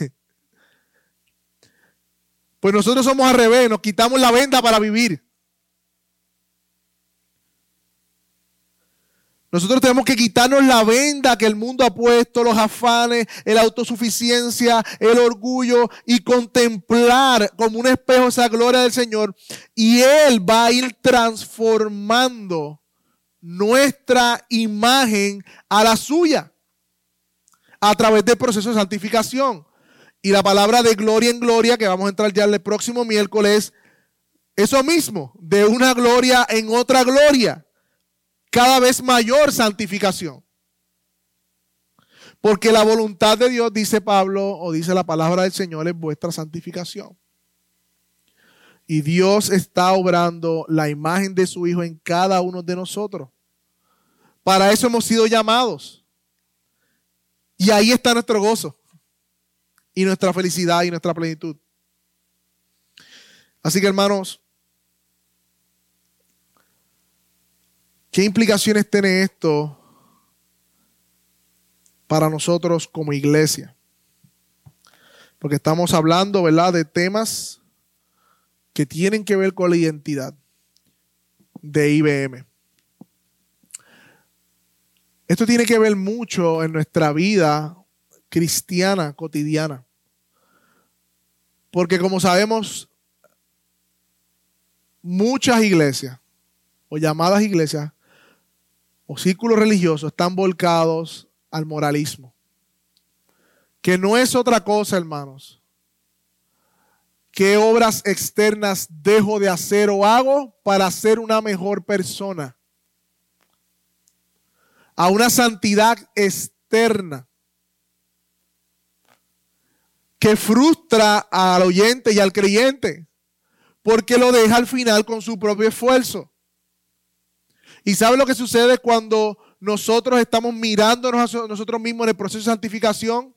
Pues nosotros somos al revés, nos quitamos la venda para vivir. Nosotros tenemos que quitarnos la venda que el mundo ha puesto, los afanes, la autosuficiencia, el orgullo y contemplar como un espejo esa gloria del Señor. Y Él va a ir transformando nuestra imagen a la suya a través del proceso de santificación. Y la palabra de gloria en gloria, que vamos a entrar ya el próximo miércoles, eso mismo, de una gloria en otra gloria cada vez mayor santificación. Porque la voluntad de Dios, dice Pablo, o dice la palabra del Señor, es vuestra santificación. Y Dios está obrando la imagen de su Hijo en cada uno de nosotros. Para eso hemos sido llamados. Y ahí está nuestro gozo. Y nuestra felicidad y nuestra plenitud. Así que hermanos, ¿Qué implicaciones tiene esto para nosotros como iglesia? Porque estamos hablando, ¿verdad?, de temas que tienen que ver con la identidad de IBM. Esto tiene que ver mucho en nuestra vida cristiana cotidiana. Porque como sabemos, muchas iglesias o llamadas iglesias círculos religiosos están volcados al moralismo. Que no es otra cosa, hermanos, ¿Qué obras externas dejo de hacer o hago para ser una mejor persona? A una santidad externa que frustra al oyente y al creyente, porque lo deja al final con su propio esfuerzo. ¿Y sabe lo que sucede cuando nosotros estamos mirándonos a nosotros mismos en el proceso de santificación?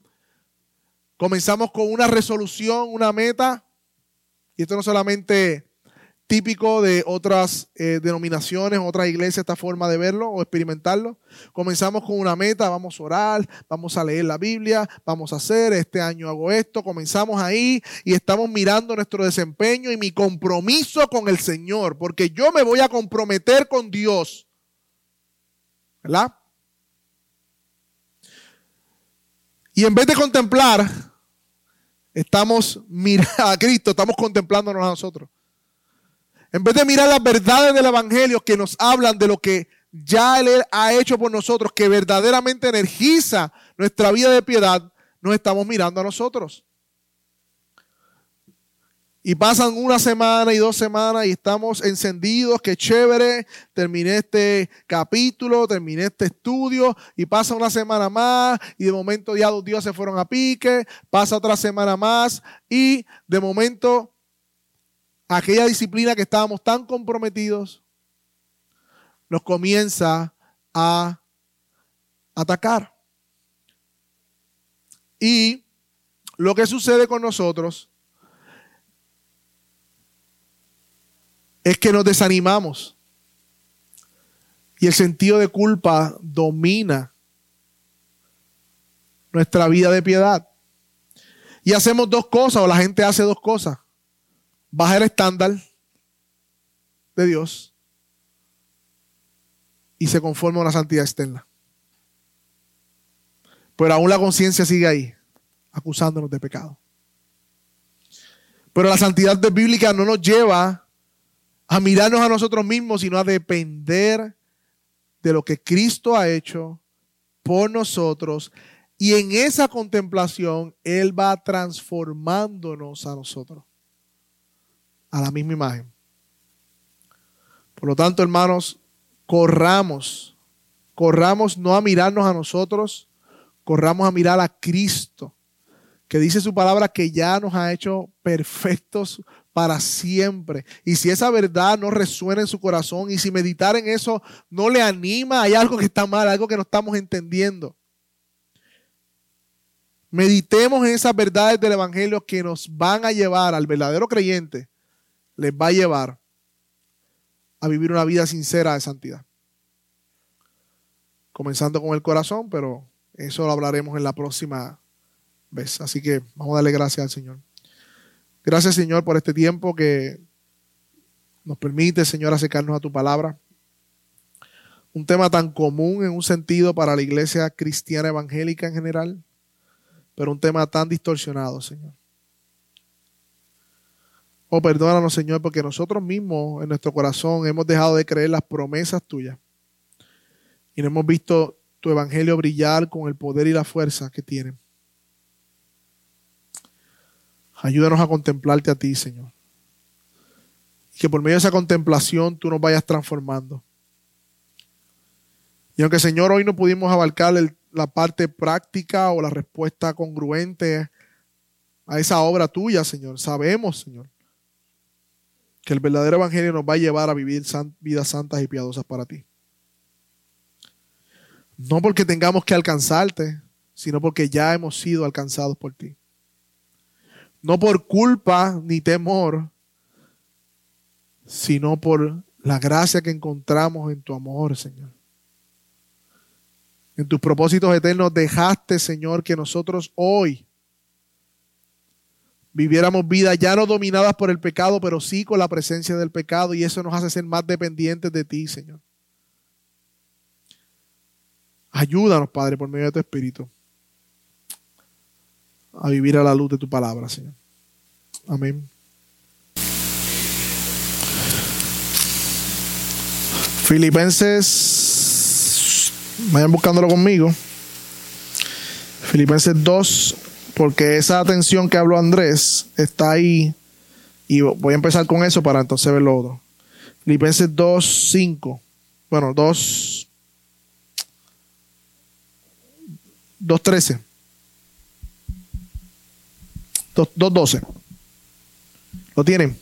Comenzamos con una resolución, una meta, y esto no solamente típico de otras eh, denominaciones, otras iglesias, esta forma de verlo o experimentarlo. Comenzamos con una meta, vamos a orar, vamos a leer la Biblia, vamos a hacer, este año hago esto, comenzamos ahí y estamos mirando nuestro desempeño y mi compromiso con el Señor, porque yo me voy a comprometer con Dios. ¿Verdad? Y en vez de contemplar, estamos mirando *laughs* a Cristo, estamos contemplándonos a nosotros. En vez de mirar las verdades del Evangelio que nos hablan de lo que ya Él ha hecho por nosotros, que verdaderamente energiza nuestra vida de piedad, nos estamos mirando a nosotros. Y pasan una semana y dos semanas y estamos encendidos, qué chévere, terminé este capítulo, terminé este estudio y pasa una semana más y de momento ya dos días se fueron a pique, pasa otra semana más y de momento aquella disciplina que estábamos tan comprometidos nos comienza a atacar. Y lo que sucede con nosotros es que nos desanimamos. Y el sentido de culpa domina nuestra vida de piedad. Y hacemos dos cosas, o la gente hace dos cosas. Baja el estándar de Dios y se conforma a una santidad externa. Pero aún la conciencia sigue ahí, acusándonos de pecado. Pero la santidad bíblica no nos lleva a mirarnos a nosotros mismos, sino a depender de lo que Cristo ha hecho por nosotros. Y en esa contemplación, Él va transformándonos a nosotros, a la misma imagen. Por lo tanto, hermanos, corramos, corramos no a mirarnos a nosotros, corramos a mirar a Cristo, que dice su palabra que ya nos ha hecho perfectos para siempre. Y si esa verdad no resuena en su corazón y si meditar en eso no le anima, hay algo que está mal, algo que no estamos entendiendo. Meditemos en esas verdades del Evangelio que nos van a llevar al verdadero creyente, les va a llevar a vivir una vida sincera de santidad. Comenzando con el corazón, pero eso lo hablaremos en la próxima vez. Así que vamos a darle gracias al Señor. Gracias, Señor, por este tiempo que nos permite, Señor, acercarnos a tu palabra. Un tema tan común en un sentido para la iglesia cristiana evangélica en general, pero un tema tan distorsionado, Señor. Oh, perdónanos, Señor, porque nosotros mismos en nuestro corazón hemos dejado de creer las promesas tuyas y no hemos visto tu evangelio brillar con el poder y la fuerza que tienen. Ayúdanos a contemplarte a ti, Señor. Y que por medio de esa contemplación tú nos vayas transformando. Y aunque, Señor, hoy no pudimos abarcar la parte práctica o la respuesta congruente a esa obra tuya, Señor, sabemos, Señor, que el verdadero Evangelio nos va a llevar a vivir vidas santas y piadosas para ti. No porque tengamos que alcanzarte, sino porque ya hemos sido alcanzados por ti no por culpa ni temor, sino por la gracia que encontramos en tu amor, Señor. En tus propósitos eternos dejaste, Señor, que nosotros hoy viviéramos vidas ya no dominadas por el pecado, pero sí con la presencia del pecado y eso nos hace ser más dependientes de ti, Señor. Ayúdanos, Padre, por medio de tu Espíritu a vivir a la luz de tu palabra, Señor. Amén. Filipenses, vayan buscándolo conmigo. Filipenses 2, porque esa atención que habló Andrés está ahí Y voy a empezar con eso para entonces ver lo otro. Filipenses 2, 5. Bueno, 2, 2, 13. 2, 12. ¿Lo tienen?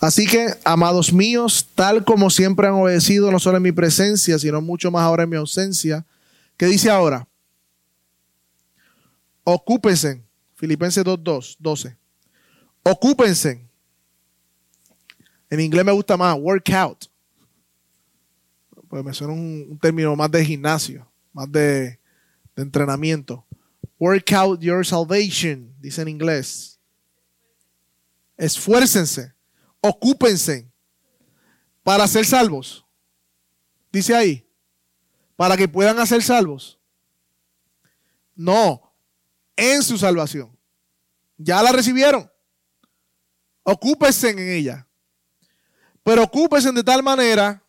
Así que, amados míos, tal como siempre han obedecido, no solo en mi presencia, sino mucho más ahora en mi ausencia, ¿qué dice ahora? Ocúpense, Filipenses 2, 12. Ocúpense. En inglés me gusta más, workout. Pues me suena un, término más de gimnasio, más de, entrenamiento. Work out your salvation, dice en inglés. Esfuércense ocúpense para ser salvos. Dice ahí, para que puedan hacer salvos. No, en su salvación. Ya la recibieron. Ocúpense en ella. Pero ocúpense de tal manera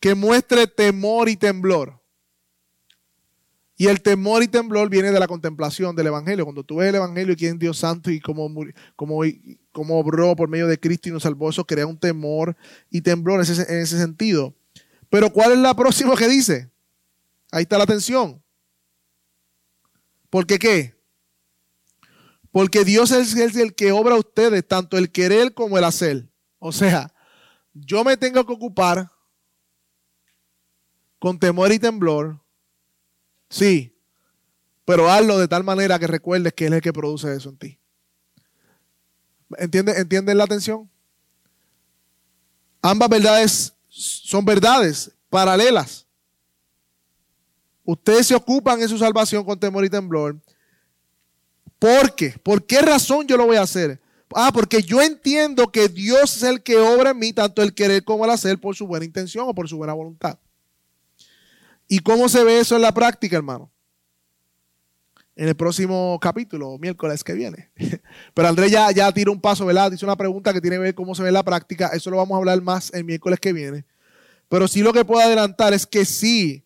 que muestre temor y temblor. Y el temor y temblor viene de la contemplación del Evangelio. Cuando tú ves el Evangelio y quién Dios Santo y cómo, cómo, cómo obró por medio de Cristo y nos salvó, eso crea un temor y temblor en ese, en ese sentido. Pero ¿cuál es la próxima que dice? Ahí está la atención. ¿Por qué? Porque Dios es el que obra a ustedes, tanto el querer como el hacer. O sea, yo me tengo que ocupar con temor y temblor Sí, pero hazlo de tal manera que recuerdes que Él es el que produce eso en ti. ¿Entienden, ¿Entienden la atención? Ambas verdades son verdades paralelas. Ustedes se ocupan en su salvación con temor y temblor. ¿Por qué? ¿Por qué razón yo lo voy a hacer? Ah, porque yo entiendo que Dios es el que obra en mí, tanto el querer como el hacer, por su buena intención o por su buena voluntad. ¿Y cómo se ve eso en la práctica, hermano? En el próximo capítulo, miércoles que viene. *laughs* Pero Andrés ya, ya tira un paso, ¿verdad? Dice una pregunta que tiene que ver cómo se ve en la práctica. Eso lo vamos a hablar más el miércoles que viene. Pero sí lo que puedo adelantar es que sí,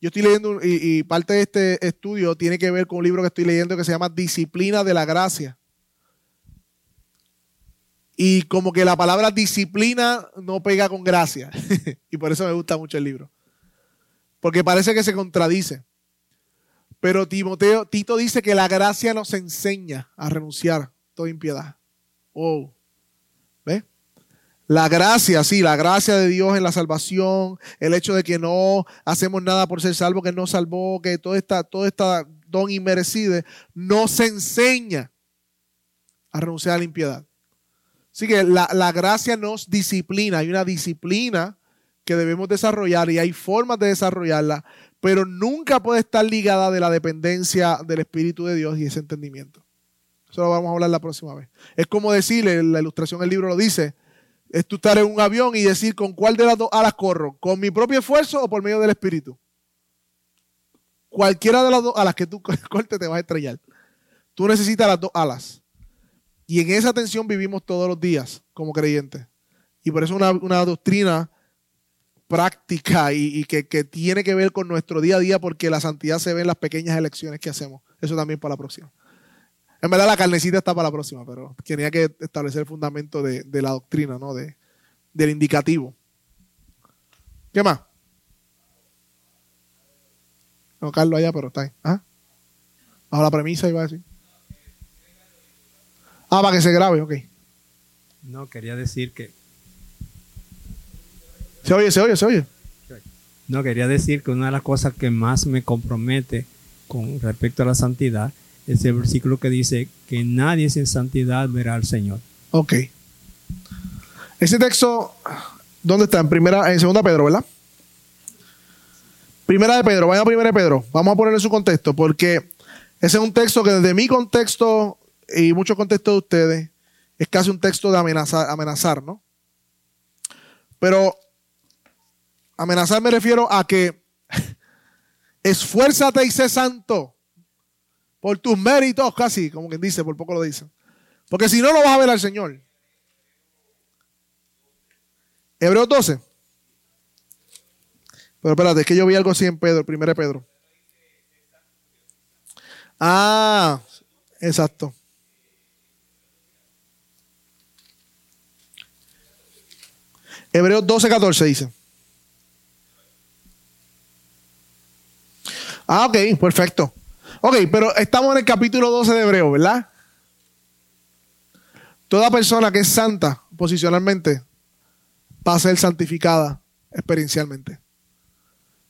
yo estoy leyendo, y, parte de este estudio tiene que ver con un libro que estoy leyendo que se llama Disciplina de la Gracia. Y como que la palabra disciplina no pega con gracia. *laughs* y por eso me gusta mucho el libro porque parece que se contradice. Pero Timoteo, Tito dice que la gracia nos enseña a renunciar toda impiedad. ¿ve? La gracia, sí, la gracia de Dios en la salvación, el hecho de que no hacemos nada por ser salvo, que nos salvó, que todo esta, todo esta don inmerecido, nos enseña a renunciar a la impiedad. Así que la, la gracia nos disciplina, hay una disciplina que debemos desarrollar y hay formas de desarrollarla, pero nunca puede estar ligada de la dependencia del Espíritu de Dios y ese entendimiento. Eso lo vamos a hablar la próxima vez. Es como decirle, la ilustración del libro lo dice, es tú estar en un avión y decir con cuál de las dos alas corro, con mi propio esfuerzo o por medio del Espíritu. Cualquiera de las dos alas que tú *laughs* cortes te vas a estrellar. Tú necesitas las dos alas. Y en esa tensión vivimos todos los días como creyentes. Y por eso una, una doctrina práctica y, que, tiene que ver con nuestro día a día porque la santidad se ve en las pequeñas elecciones que hacemos. Eso también para la próxima. En verdad la carnecita está para la próxima, pero tenía que establecer el fundamento de, la doctrina, ¿no? De, del indicativo. ¿Qué más? No, Carlos allá, pero está ahí. ¿Ah? Bajo la premisa iba a decir. Ah, para que se grabe, ok. No, quería decir que se oye, se oye, se oye. No, quería decir que una de las cosas que más me compromete con respecto a la santidad es el versículo que dice que nadie sin santidad verá al Señor. Ok. Ese texto, ¿dónde está? En primera, en segunda Pedro, ¿verdad? Primera de Pedro, vaya a primera de Pedro. Vamos a ponerle su contexto, porque ese es un texto que desde mi contexto y muchos contextos de ustedes es casi un texto de amenazar, amenazar ¿no? Pero Amenazar me refiero a que *laughs* esfuérzate y sé santo por tus méritos, casi, como quien dice, por poco lo dice. Porque si no, no vas a ver al Señor. Hebreos 12. Pero espérate, es que yo vi algo así en Pedro, 1 Pedro. Ah, exacto. Hebreos 12, 14 dice. Ah, ok, perfecto. Ok, pero estamos en el capítulo 12 de Hebreos, ¿verdad? Toda persona que es santa posicionalmente va a ser santificada experiencialmente.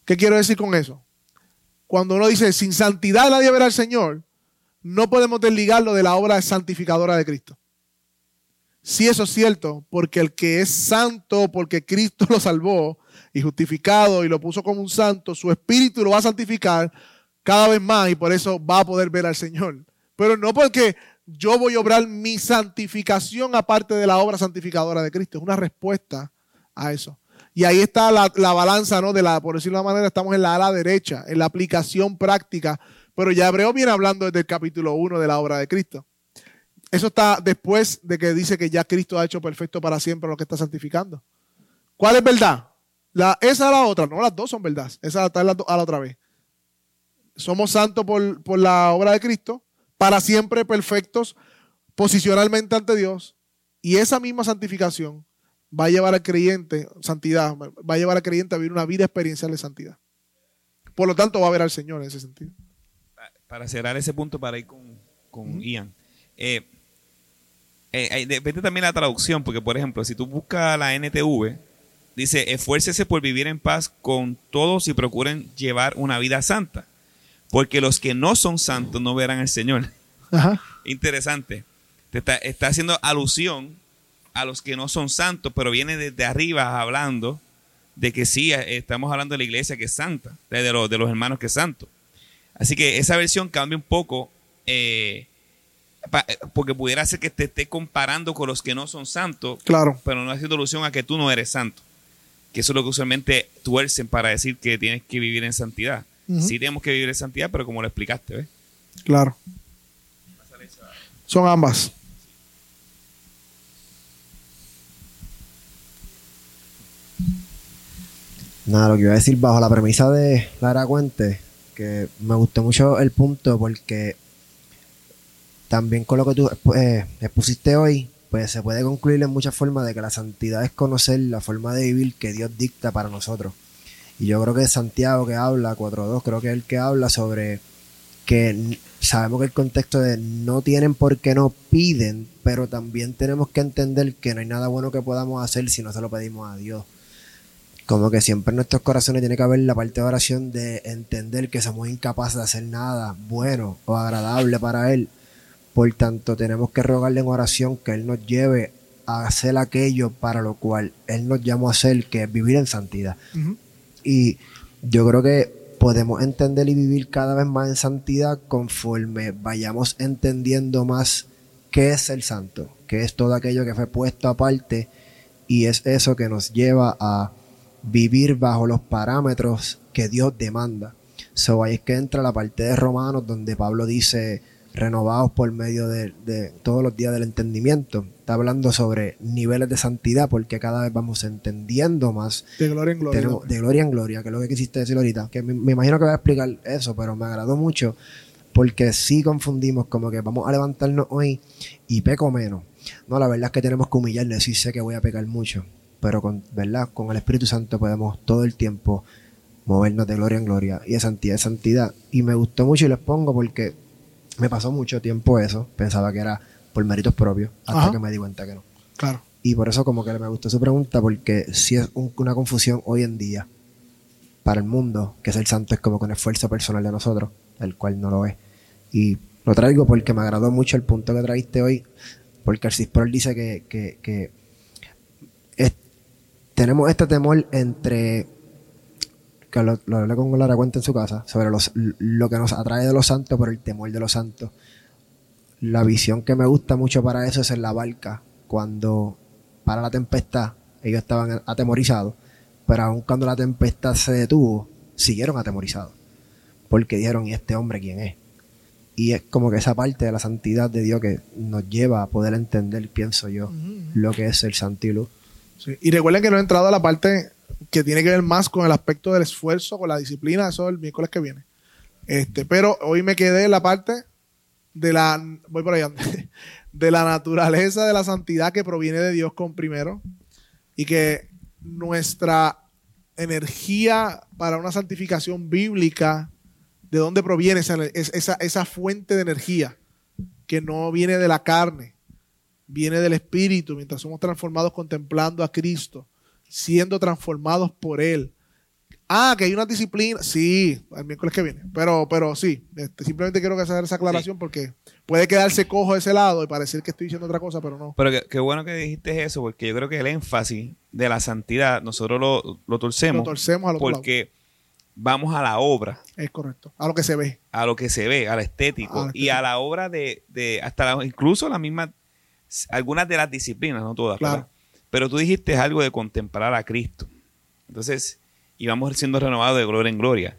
¿Qué quiero decir con eso? Cuando uno dice sin santidad nadie verá al Señor, no podemos desligarlo de la obra santificadora de Cristo. Si eso es cierto, porque el que es santo, porque Cristo lo salvó y justificado y lo puso como un santo, su espíritu lo va a santificar cada vez más y por eso va a poder ver al Señor. Pero no porque yo voy a obrar mi santificación aparte de la obra santificadora de Cristo. Es una respuesta a eso. Y ahí está la, balanza, ¿no? De la, por decirlo de una manera, estamos en la ala derecha, en la aplicación práctica. Pero ya Hebreo viene hablando desde el capítulo 1 de la obra de Cristo. Eso está después de que dice que ya Cristo ha hecho perfecto para siempre lo que está santificando. ¿Cuál es verdad? La, esa es la otra, no, las dos son verdad. Esa está a la, otra vez. Somos santos por, por la obra de Cristo, para siempre perfectos posicionalmente ante Dios. Y esa misma santificación va a llevar al creyente, santidad, va a llevar al creyente a vivir una vida experiencial de santidad. Por lo tanto, va a ver al Señor en ese sentido. Para cerrar ese punto, para ir con, Ian. Eh, eh, depende también la traducción, porque por ejemplo, si tú buscas la NTV, dice, esfuércese por vivir en paz con todos y procuren llevar una vida santa, porque los que no son santos no verán al Señor. Interesante. Te está, está, haciendo alusión a los que no son santos, pero viene desde arriba hablando de que sí, estamos hablando de la iglesia que es santa, de los, de los hermanos que es santo. Así que esa versión cambia un poco eh, eh, porque pudiera ser que te esté comparando con los que no son santos, claro. pero no haciendo alusión a que tú no eres santo. Que eso es lo que usualmente tuercen para decir que tienes que vivir en santidad. Sí tenemos que vivir en santidad, pero como lo explicaste, ¿ves? Claro. Son ambas. Nada, lo que iba a decir bajo la premisa de Lara Cuente, que me gustó mucho el punto porque también con lo que tú eh, expusiste hoy, pues se puede concluir en muchas formas de que la santidad es conocer la forma de vivir que Dios dicta para nosotros. Y yo creo que Santiago que habla, 4.2, creo que es el que habla sobre que sabemos que el contexto de no tienen por qué no piden, pero también tenemos que entender que no hay nada bueno que podamos hacer si no se lo pedimos a Dios. Como que siempre en nuestros corazones tiene que haber la parte de oración de entender que somos incapaces de hacer nada bueno o agradable para Él por tanto, tenemos que rogarle en oración que Él nos lleve a hacer aquello para lo cual Él nos llamó a hacer, que es vivir en santidad. Y yo creo que podemos entender y vivir cada vez más en santidad conforme vayamos entendiendo más qué es el santo, qué es todo aquello que fue puesto aparte y es eso que nos lleva a vivir bajo los parámetros que Dios demanda. So es que entra la parte de Romanos donde Pablo dice, renovados por medio de, todos los días del entendimiento. Está hablando sobre niveles de santidad porque cada vez vamos entendiendo más. De gloria en gloria. de gloria en gloria, que es lo que quisiste decir ahorita. Que me, imagino que voy a explicar eso, pero me agradó mucho porque sí confundimos como que vamos a levantarnos hoy y peco menos. No, la verdad es que tenemos que humillarle, sí sé que voy a pecar mucho, pero con, ¿verdad? con el Espíritu Santo podemos todo el tiempo movernos de gloria en gloria y de santidad en santidad. Y me gustó mucho y les pongo porque me pasó mucho tiempo eso. Pensaba que era por méritos propios, hasta que me di cuenta que no. Claro. Y por eso como que me gustó su pregunta, porque si es una confusión hoy en día para el mundo, que ser santo es como con esfuerzo personal de nosotros, el cual no lo es. Y lo traigo porque me agradó mucho el punto que trajiste hoy, porque el Cisprol dice que, que, tenemos este temor entre que lo, hablé con Lara Cuenta en su casa, sobre los, lo que nos atrae de los santos por el temor de los santos. La visión que me gusta mucho para eso es en la barca, cuando para la tempestad ellos estaban atemorizados, pero aun cuando la tempestad se detuvo, siguieron atemorizados, porque dijeron, ¿y este hombre quién es? Y es como que esa parte de la santidad de Dios que nos lleva a poder entender, pienso yo, lo que es el santiluz. Y recuerden que no he entrado a la parte que tiene que ver más con el aspecto del esfuerzo, con la disciplina, eso es el miércoles que viene. Este, pero hoy me quedé en la parte de la, voy por allá, *laughs* de la naturaleza de la santidad que proviene de Dios con primero y que nuestra energía para una santificación bíblica, ¿de dónde proviene esa, esa, esa fuente de energía? Que no viene de la carne, viene del Espíritu, mientras somos transformados contemplando a Cristo, siendo transformados por Él. Ah, que hay una disciplina. Sí, el miércoles que viene. Pero, pero sí, este, simplemente quiero hacer esa aclaración porque puede quedarse cojo de ese lado y parecer que estoy diciendo otra cosa, pero no. Pero qué bueno que dijiste eso, porque yo creo que el énfasis de la santidad nosotros lo, lo torcemos. Lo torcemos al otro porque vamos a la obra. Es correcto. A lo que se ve. A lo que se ve, al estético. Lo y a la obra de, de hasta la- incluso la misma, algunas de las disciplinas, no todas. Claro. ¿verdad? Pero tú dijiste algo de contemplar a Cristo. Entonces, y vamos siendo renovados de gloria en gloria.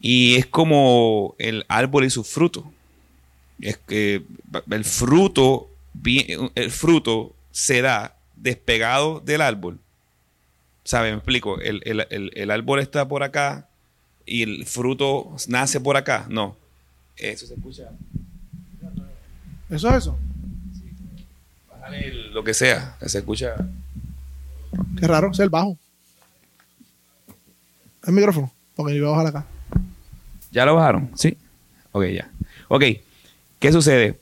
Y es como el árbol y su fruto. Es que el fruto, el fruto se da despegado del árbol. ¿Sabe? Me explico. El, el- el- el árbol está por acá y el fruto nace por acá. No. Eso se escucha. Eso es eso. El- lo que sea. que Se escucha. Qué raro, es el bajo. El micrófono, porque yo voy a bajar acá. ¿Ya lo bajaron? Sí. Ok, ya. Ok. ¿Qué sucede?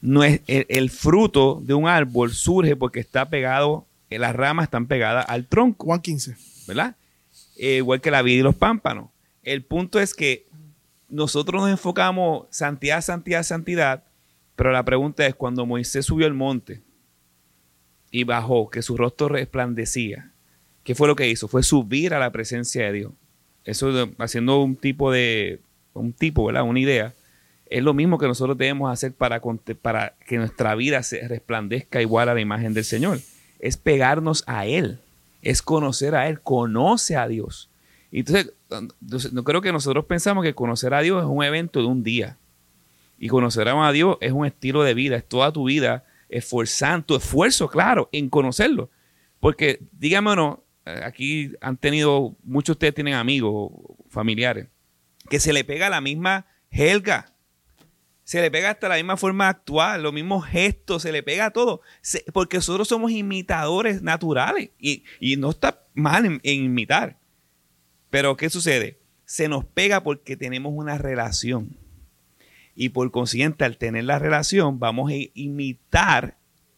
No es, el, el fruto de un árbol surge porque está pegado, eh, las ramas están pegadas al tronco. Juan 15. ¿verdad? Eh, igual que la vida y los pámpanos. El punto es que nosotros nos enfocamos santidad, santidad, santidad, pero la pregunta es cuando Moisés subió al monte y bajó, que su rostro resplandecía, ¿qué fue lo que hizo? Fue subir a la presencia de Dios. Eso haciendo un tipo de, un tipo, ¿verdad? Una idea. Es lo mismo que nosotros debemos hacer para, que nuestra vida se resplandezca igual a la imagen del Señor. Es pegarnos a Él es conocer a Él, conoce a Dios. Entonces, no creo que nosotros pensamos que conocer a Dios es un evento de un día. Y conocer a Dios es un estilo de vida, es toda tu vida esforzando, tu esfuerzo, claro, en conocerlo. Porque, dígame eh, aquí han tenido, muchos de ustedes tienen amigos, familiares, que se le pega la misma helga, se le pega hasta la misma forma de actuar, los mismos gestos, se le pega todo. Porque nosotros somos imitadores naturales y, y no está mal en, en imitar. Pero ¿qué sucede? Se nos pega porque tenemos una relación. Y por consiguiente, al tener la relación, vamos a imitar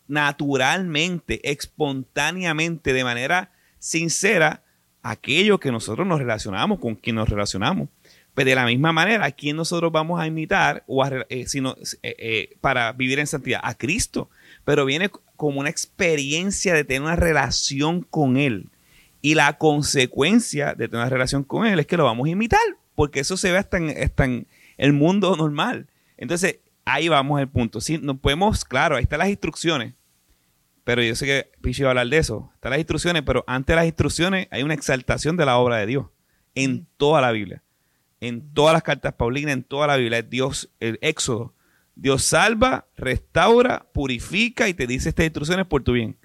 naturalmente, espontáneamente, de manera sincera, aquello que nosotros nos relacionamos, con quien nos relacionamos. Pues de la misma manera, ¿a quién nosotros vamos a imitar o a eh, sino, eh, eh, para vivir en santidad? A Cristo. Pero viene como una experiencia de tener una relación con Él. Y la consecuencia de tener una relación con Él es que lo vamos a imitar, porque eso se ve hasta hasta en el mundo normal. Entonces, ahí vamos al punto. Sí, no podemos, claro, ahí están las instrucciones. Pero yo sé que Pichi va a hablar de eso. Están las instrucciones, pero antes de las instrucciones hay una exaltación de la obra de Dios en toda la Biblia en todas las cartas paulinas, en toda la Biblia, es Dios, el éxodo. Dios salva, restaura, purifica y te dice estas instrucciones por tu bien.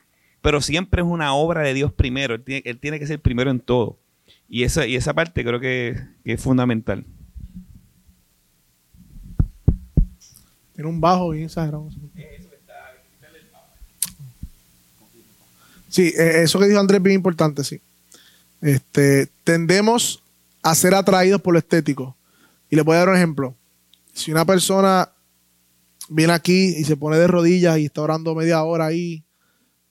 Pero siempre es una obra de Dios primero. Él tiene, él tiene que ser primero en todo. Y esa, y esa parte creo que, que es fundamental. Tiene un bajo bien exagerado. Sí, eh, eso que dijo Andrés es bien importante, sí. Este, tendemos a ser atraídos por lo estético. Y les voy a dar un ejemplo. Si una persona viene aquí y se pone de rodillas y está orando media hora ahí,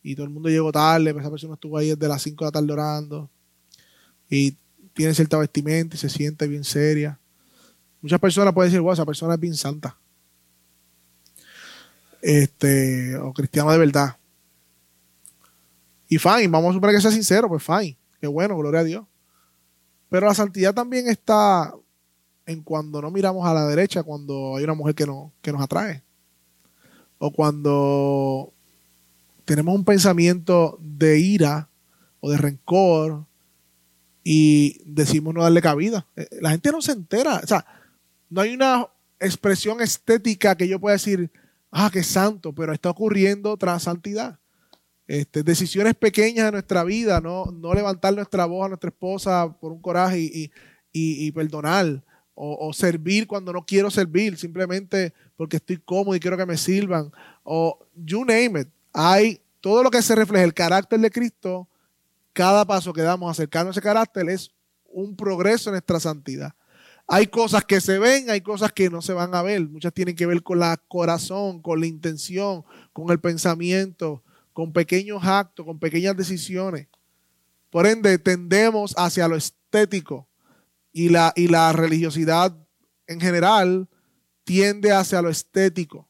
y todo el mundo llegó tarde, pero esa persona estuvo ahí desde las 5 de la tarde orando, y tiene cierta vestimenta y se siente bien seria. Muchas personas pueden decir, wow, esa persona es bien santa. Este, o cristiano de verdad. Y fine, vamos a suponer que sea sincero, pues fine. Qué bueno, gloria a Dios. Pero la santidad también está en cuando no miramos a la derecha, cuando hay una mujer que, no, que nos atrae. O cuando tenemos un pensamiento de ira o de rencor y decimos no darle cabida. Eh, La gente no se entera. O sea, no hay una expresión estética que yo pueda decir, ah, qué santo, pero está ocurriendo tras santidad. Este, decisiones pequeñas de nuestra vida, no, no levantar nuestra voz a nuestra esposa por un coraje y, y- y- perdonar, o, servir cuando no quiero servir, simplemente porque estoy cómodo y quiero que me sirvan, o you name it. Hay todo lo que se refleja el carácter de Cristo cada paso que damos acercando ese carácter es un progreso en nuestra santidad. Hay cosas que se ven, hay cosas que no se van a ver. Muchas tienen que ver con la corazón, con la intención, con el pensamiento, con pequeños actos, con pequeñas decisiones. Por ende, tendemos hacia lo estético y la, y la religiosidad en general tiende hacia lo estético.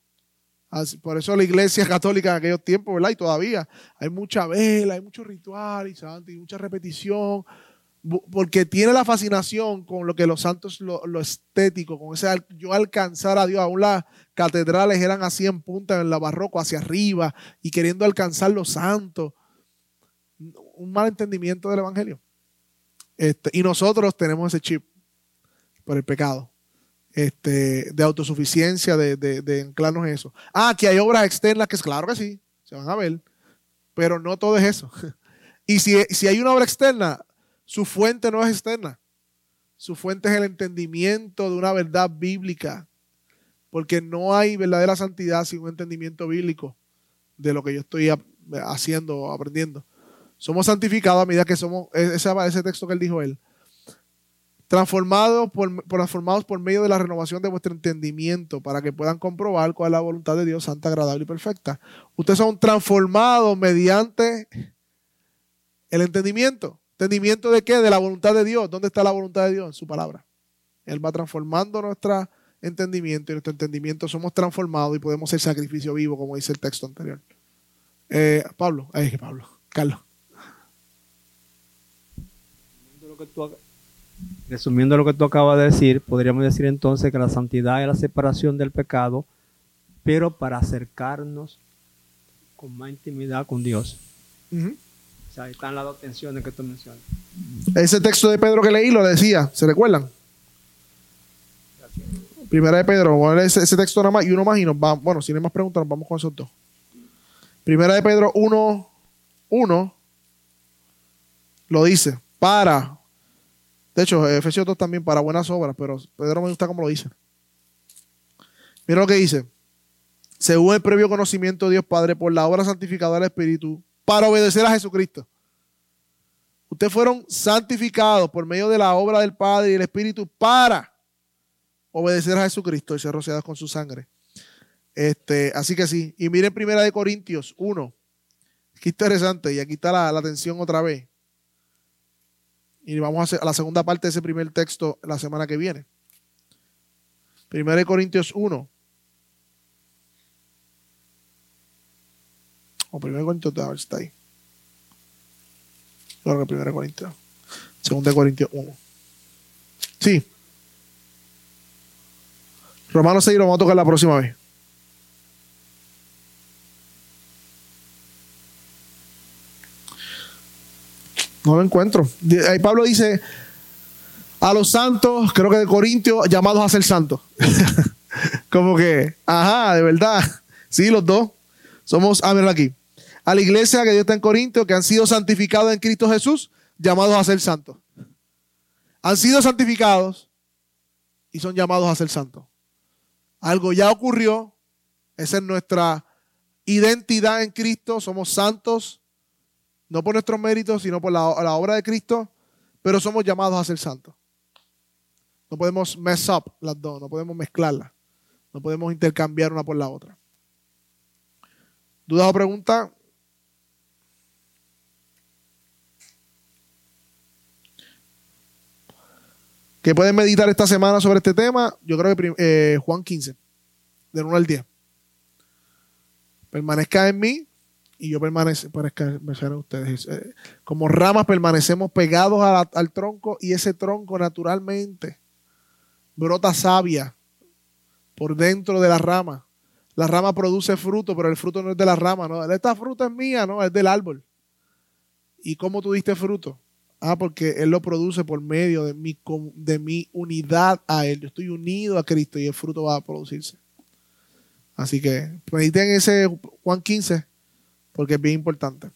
por eso la iglesia *laughs* católica en aquellos tiempos, ¿verdad? Y todavía hay mucha vela, hay mucho ritual y, y mucha repetición, porque tiene la fascinación con lo que los santos, lo, estético, con ese yo alcanzar a Dios. Aún las catedrales eran así en punta en la barroco, hacia arriba, y queriendo alcanzar los santos. Un mal entendimiento del Evangelio. Este, y nosotros tenemos ese chip por el pecado. Este, de autosuficiencia, de, de, de anclarnos en eso. Ah, que hay obras externas, que es claro que sí, se van a ver, pero no todo es eso. *laughs* Y si, si hay una obra externa, su fuente no es externa. Su fuente es el entendimiento de una verdad bíblica. Porque no hay verdadera santidad sin un entendimiento bíblico de lo que yo estoy haciendo o aprendiendo. Somos santificados a medida que somos, e-, ese, ese texto que él dijo él, transformados por, transformados por medio de la renovación de vuestro entendimiento para que puedan comprobar cuál es la voluntad de Dios, santa, agradable y perfecta. Ustedes son transformados mediante el entendimiento. ¿Entendimiento de qué? De la voluntad de Dios. ¿Dónde está la voluntad de Dios? En su palabra. Él va transformando nuestro entendimiento y nuestro entendimiento somos transformados y podemos ser sacrificio vivo, como dice el texto anterior. Eh, Pablo, eh, Pablo, Carlos. Resumiendo lo que tú acabas de decir, podríamos decir entonces que la santidad es la separación del pecado, pero para acercarnos con más intimidad con Dios. O sea, ahí están las dos tensiones que tú mencionas. Ese texto de Pedro que leí lo decía, ¿se recuerdan? Primera de Pedro, vamos a leer ese, texto nada más y uno más y nos vamos. Bueno, si no hay más preguntas, nos vamos con esos dos. Primera de Pedro 1, 1 lo dice, para. De hecho, Efesios 2 también para buenas obras, pero Pedro me gusta cómo lo dice. Mira lo que dice. Según el previo conocimiento de Dios Padre, por la obra santificadora del Espíritu, para obedecer a Jesucristo. Ustedes fueron santificados por medio de la obra del Padre y el Espíritu para obedecer a Jesucristo y ser rociados con su sangre. Este, así que sí. Y miren primera de Corintios 1. Qué interesante. Y aquí está la, la atención otra vez. Y vamos a, hacer, a la segunda parte de ese primer texto la semana que viene. Primera de Corintios 1. O primero Corintios, a está ahí. Creo que primero Corintios. Segundo Corintios 1. Sí. Romanos 6 lo vamos a tocar la próxima vez. No lo encuentro. Ahí Pablo dice a los santos, creo que de Corintios, llamados a ser santos. *laughs* Como que, ajá, de verdad. Sí, los dos. Somos, a ver aquí a la iglesia que Dios está en Corinto, que han sido santificados en Cristo Jesús, llamados a ser santos. Han sido santificados y son llamados a ser santos. Algo ya ocurrió, esa es nuestra identidad en Cristo, somos santos, no por nuestros méritos, sino por la, obra de Cristo, pero somos llamados a ser santos. No podemos mess up las dos, no podemos mezclarlas, no podemos intercambiar una por la otra. ¿Dudas o preguntas? Que pueden meditar esta semana sobre este tema, yo creo que eh, Juan 15, del 1 al 10. Permanezca en mí y yo permanezca en ustedes. Eh, como ramas permanecemos pegados al tronco y ese tronco naturalmente brota savia por dentro de la rama. La rama produce fruto, pero el fruto no es de la rama, ¿no? Esta fruta es mía, ¿no? Es del árbol. ¿Y cómo tú diste fruto? Ah, porque Él lo produce por medio de mi, de mi unidad a Él. Yo estoy unido a Cristo y el fruto va a producirse. Así que mediten ese Juan 15 porque es bien importante.